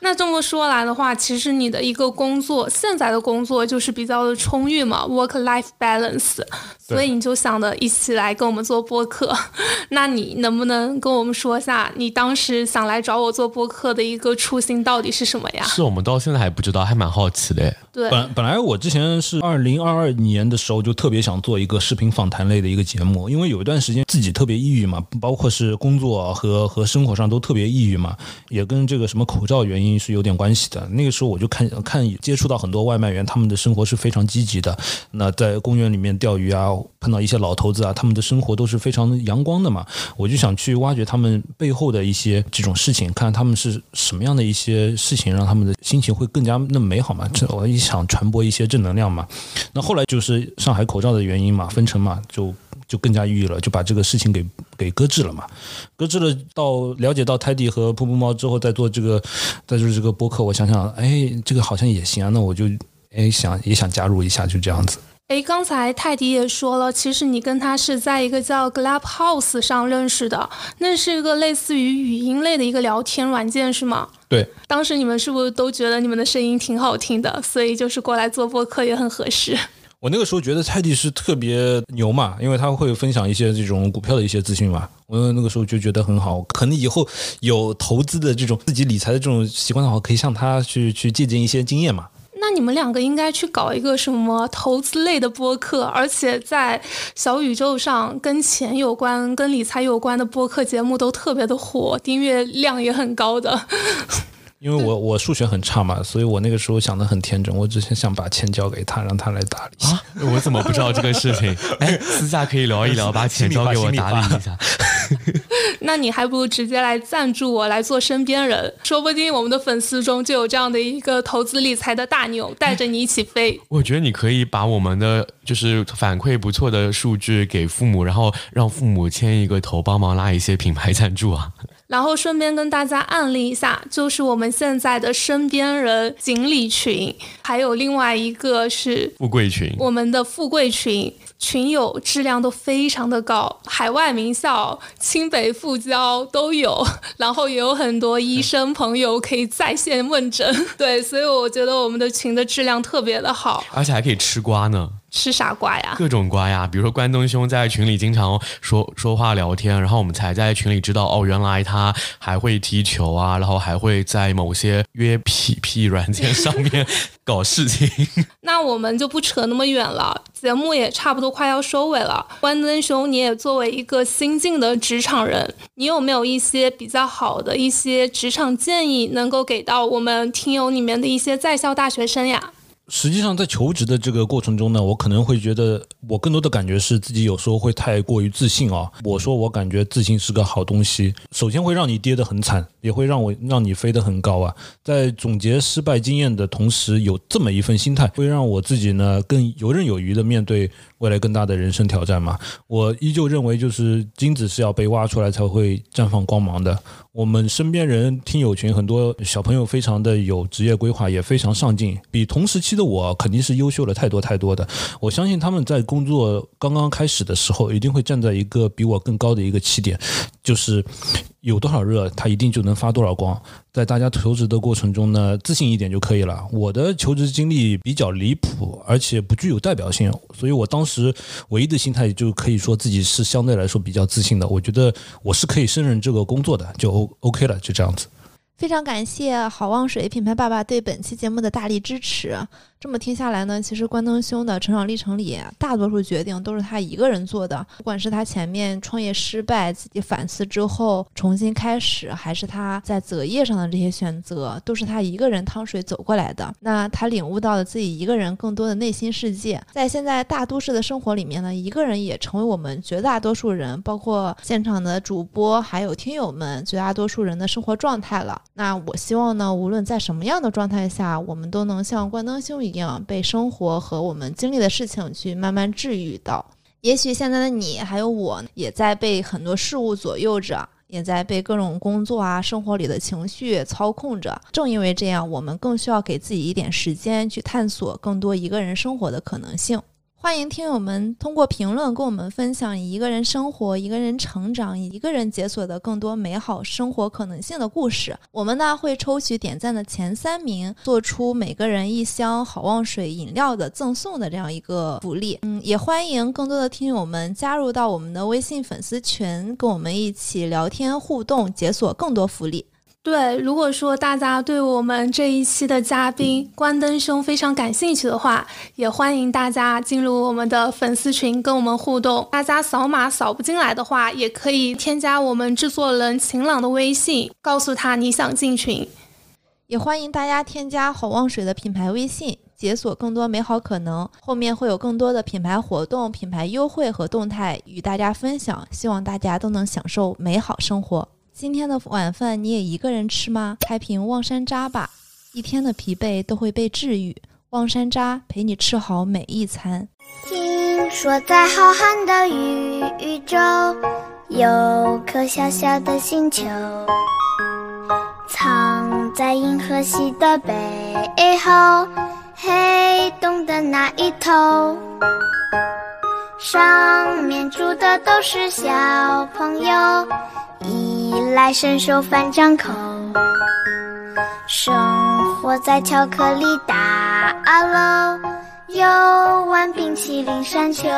[SPEAKER 3] 那这么说来的话，其实你的一个工作，现在的工作就是比较的充裕嘛，work-life balance，所以你就想着一起来跟我们做播客。那你能不能跟我们说一下，你当时想来找我做播客的一个初心到底是什么呀？
[SPEAKER 2] 是我们到现在还不知道，还蛮好奇的。
[SPEAKER 3] 对，
[SPEAKER 1] 本本来我之前是二零二二年的时候就特别想做一个视频访谈类的一个节目，因为有一段时间自己特别抑郁嘛，包括是工作和和生活上都特别抑郁嘛，也跟这个什么口罩原因是有点关系的。那个时候我就看看接触到很多外卖员，他们的生活是非常积极的。那在公园里面钓鱼啊，碰到一些老头子啊，他们的生活都是非常阳光的嘛。我就想去挖掘他们背后的一些这种事情，看他们是什么样的一些事情，让他们的心情会更加那么美好嘛。这我也想传播一些正能量嘛。那后来就是上海口罩的原因嘛，分成嘛，就就更加抑郁了，就把这个事情给给搁置了嘛。搁置了到了解到泰迪和噗噗猫之后，再做这个，再做这个播客，我想想，哎，这个好像也行啊，那我就哎想也想加入一下，就这样子。
[SPEAKER 3] 哎，刚才泰迪也说了，其实你跟他是在一个叫 Clubhouse 上认识的，那是一个类似于语音类的一个聊天软件，是吗？
[SPEAKER 1] 对，
[SPEAKER 3] 当时你们是不是都觉得你们的声音挺好听的，所以就是过来做播客也很合适？
[SPEAKER 1] 我那个时候觉得泰迪是特别牛嘛，因为他会分享一些这种股票的一些资讯嘛。我那个时候就觉得很好，可能以后有投资的这种自己理财的这种习惯的话，可以向他去去借鉴一些经验嘛。
[SPEAKER 3] 那你们两个应该去搞一个什么投资类的播客，而且在小宇宙上跟钱有关、跟理财有关的播客节目都特别的火，订阅量也很高的。
[SPEAKER 1] 因为我我数学很差嘛，所以我那个时候想的很天真，我只是想把钱交给他，让他来打理。
[SPEAKER 2] 啊，我怎么不知道这个事情？哎，私下可以聊一聊，把钱交给我打理一下。
[SPEAKER 3] 那你还不如直接来赞助我来做身边人，说不定我们的粉丝中就有这样的一个投资理财的大牛，带着你一起飞。
[SPEAKER 2] 我觉得你可以把我们的就是反馈不错的数据给父母，然后让父母牵一个头，帮忙拉一些品牌赞助啊。
[SPEAKER 3] 然后顺便跟大家案例一下，就是我们现在的身边人锦鲤群，还有另外一个是
[SPEAKER 2] 富贵群，
[SPEAKER 3] 我们的富贵群，群友质量都非常的高，海外名校、清北复交都有，然后也有很多医生朋友可以在线问诊。对，所以我觉得我们的群的质量特别的好。
[SPEAKER 2] 而且还可以吃瓜呢。
[SPEAKER 3] 吃啥瓜呀？
[SPEAKER 2] 各种瓜呀，比如说关东兄在群里经常说说话聊天，然后我们才在群里知道哦，原来他还会踢球啊，然后还会在某些约 P P 软件上面搞事情。
[SPEAKER 3] 那我们就不扯那么远了，节目也差不多快要收尾了。关灯兄，你也作为一个新进的职场人，你有没有一些比较好的一些职场建议，能够给到我们听友里面的一些在校大学生呀？
[SPEAKER 1] 实际上，在求职的这个过程中呢，我可能会觉得，我更多的感觉是自己有时候会太过于自信啊。我说我感觉自信是个好东西，首先会让你跌得很惨，也会让我让你飞得很高啊。在总结失败经验的同时，有这么一份心态，会让我自己呢更游刃有余的面对未来更大的人生挑战嘛。我依旧认为，就是金子是要被挖出来才会绽放光芒的。我们身边人听友群很多小朋友非常的有职业规划，也非常上进，比同时期的我肯定是优秀了太多太多的。我相信他们在工作刚刚开始的时候，一定会站在一个比我更高的一个起点，就是有多少热，他一定就能发多少光。在大家求职的过程中呢，自信一点就可以了。我的求职经历比较离谱，而且不具有代表性，所以我当时唯一的心态就可以说自己是相对来说比较自信的。我觉得我是可以胜任这个工作的，就 O OK 了，就这样子。
[SPEAKER 4] 非常感谢好望水品牌爸爸对本期节目的大力支持。这么听下来呢，其实关灯兄的成长历程里，大多数决定都是他一个人做的。不管是他前面创业失败，自己反思之后重新开始，还是他在择业上的这些选择，都是他一个人趟水走过来的。那他领悟到了自己一个人更多的内心世界。在现在大都市的生活里面呢，一个人也成为我们绝大多数人，包括现场的主播还有听友们，绝大多数人的生活状态了。那我希望呢，无论在什么样的状态下，我们都能像关灯兄一样，被生活和我们经历的事情去慢慢治愈到。也许现在的你还有我，也在被很多事物左右着。也在被各种工作啊、生活里的情绪操控着。正因为这样，我们更需要给自己一点时间去探索更多一个人生活的可能性。欢迎听友们通过评论跟我们分享一个人生活、一个人成长、一个人解锁的更多美好生活可能性的故事。我们呢会抽取点赞的前三名，做出每个人一箱好望水饮料的赠送的这样一个福利。嗯，也欢迎更多的听友们加入到我们的微信粉丝群，跟我们一起聊天互动，解锁更多福利。
[SPEAKER 3] 对，如果说大家对我们这一期的嘉宾关灯兄非常感兴趣的话，也欢迎大家进入我们的粉丝群跟我们互动。大家扫码扫不进来的话，也可以添加我们制作人晴朗的微信，告诉他你想进群。
[SPEAKER 4] 也欢迎大家添加好望水的品牌微信，解锁更多美好可能。后面会有更多的品牌活动、品牌优惠和动态与大家分享，希望大家都能享受美好生活。今天的晚饭你也一个人吃吗？开瓶望山楂吧，一天的疲惫都会被治愈。望山楂陪你吃好每一餐。
[SPEAKER 6] 听说在浩瀚的宇宙，有颗小小的星球，藏在银河系的背后，黑洞的那一头，上面住的都是小朋友。衣来伸手反张口，生活在巧克力大楼，有玩冰淇淋山丘。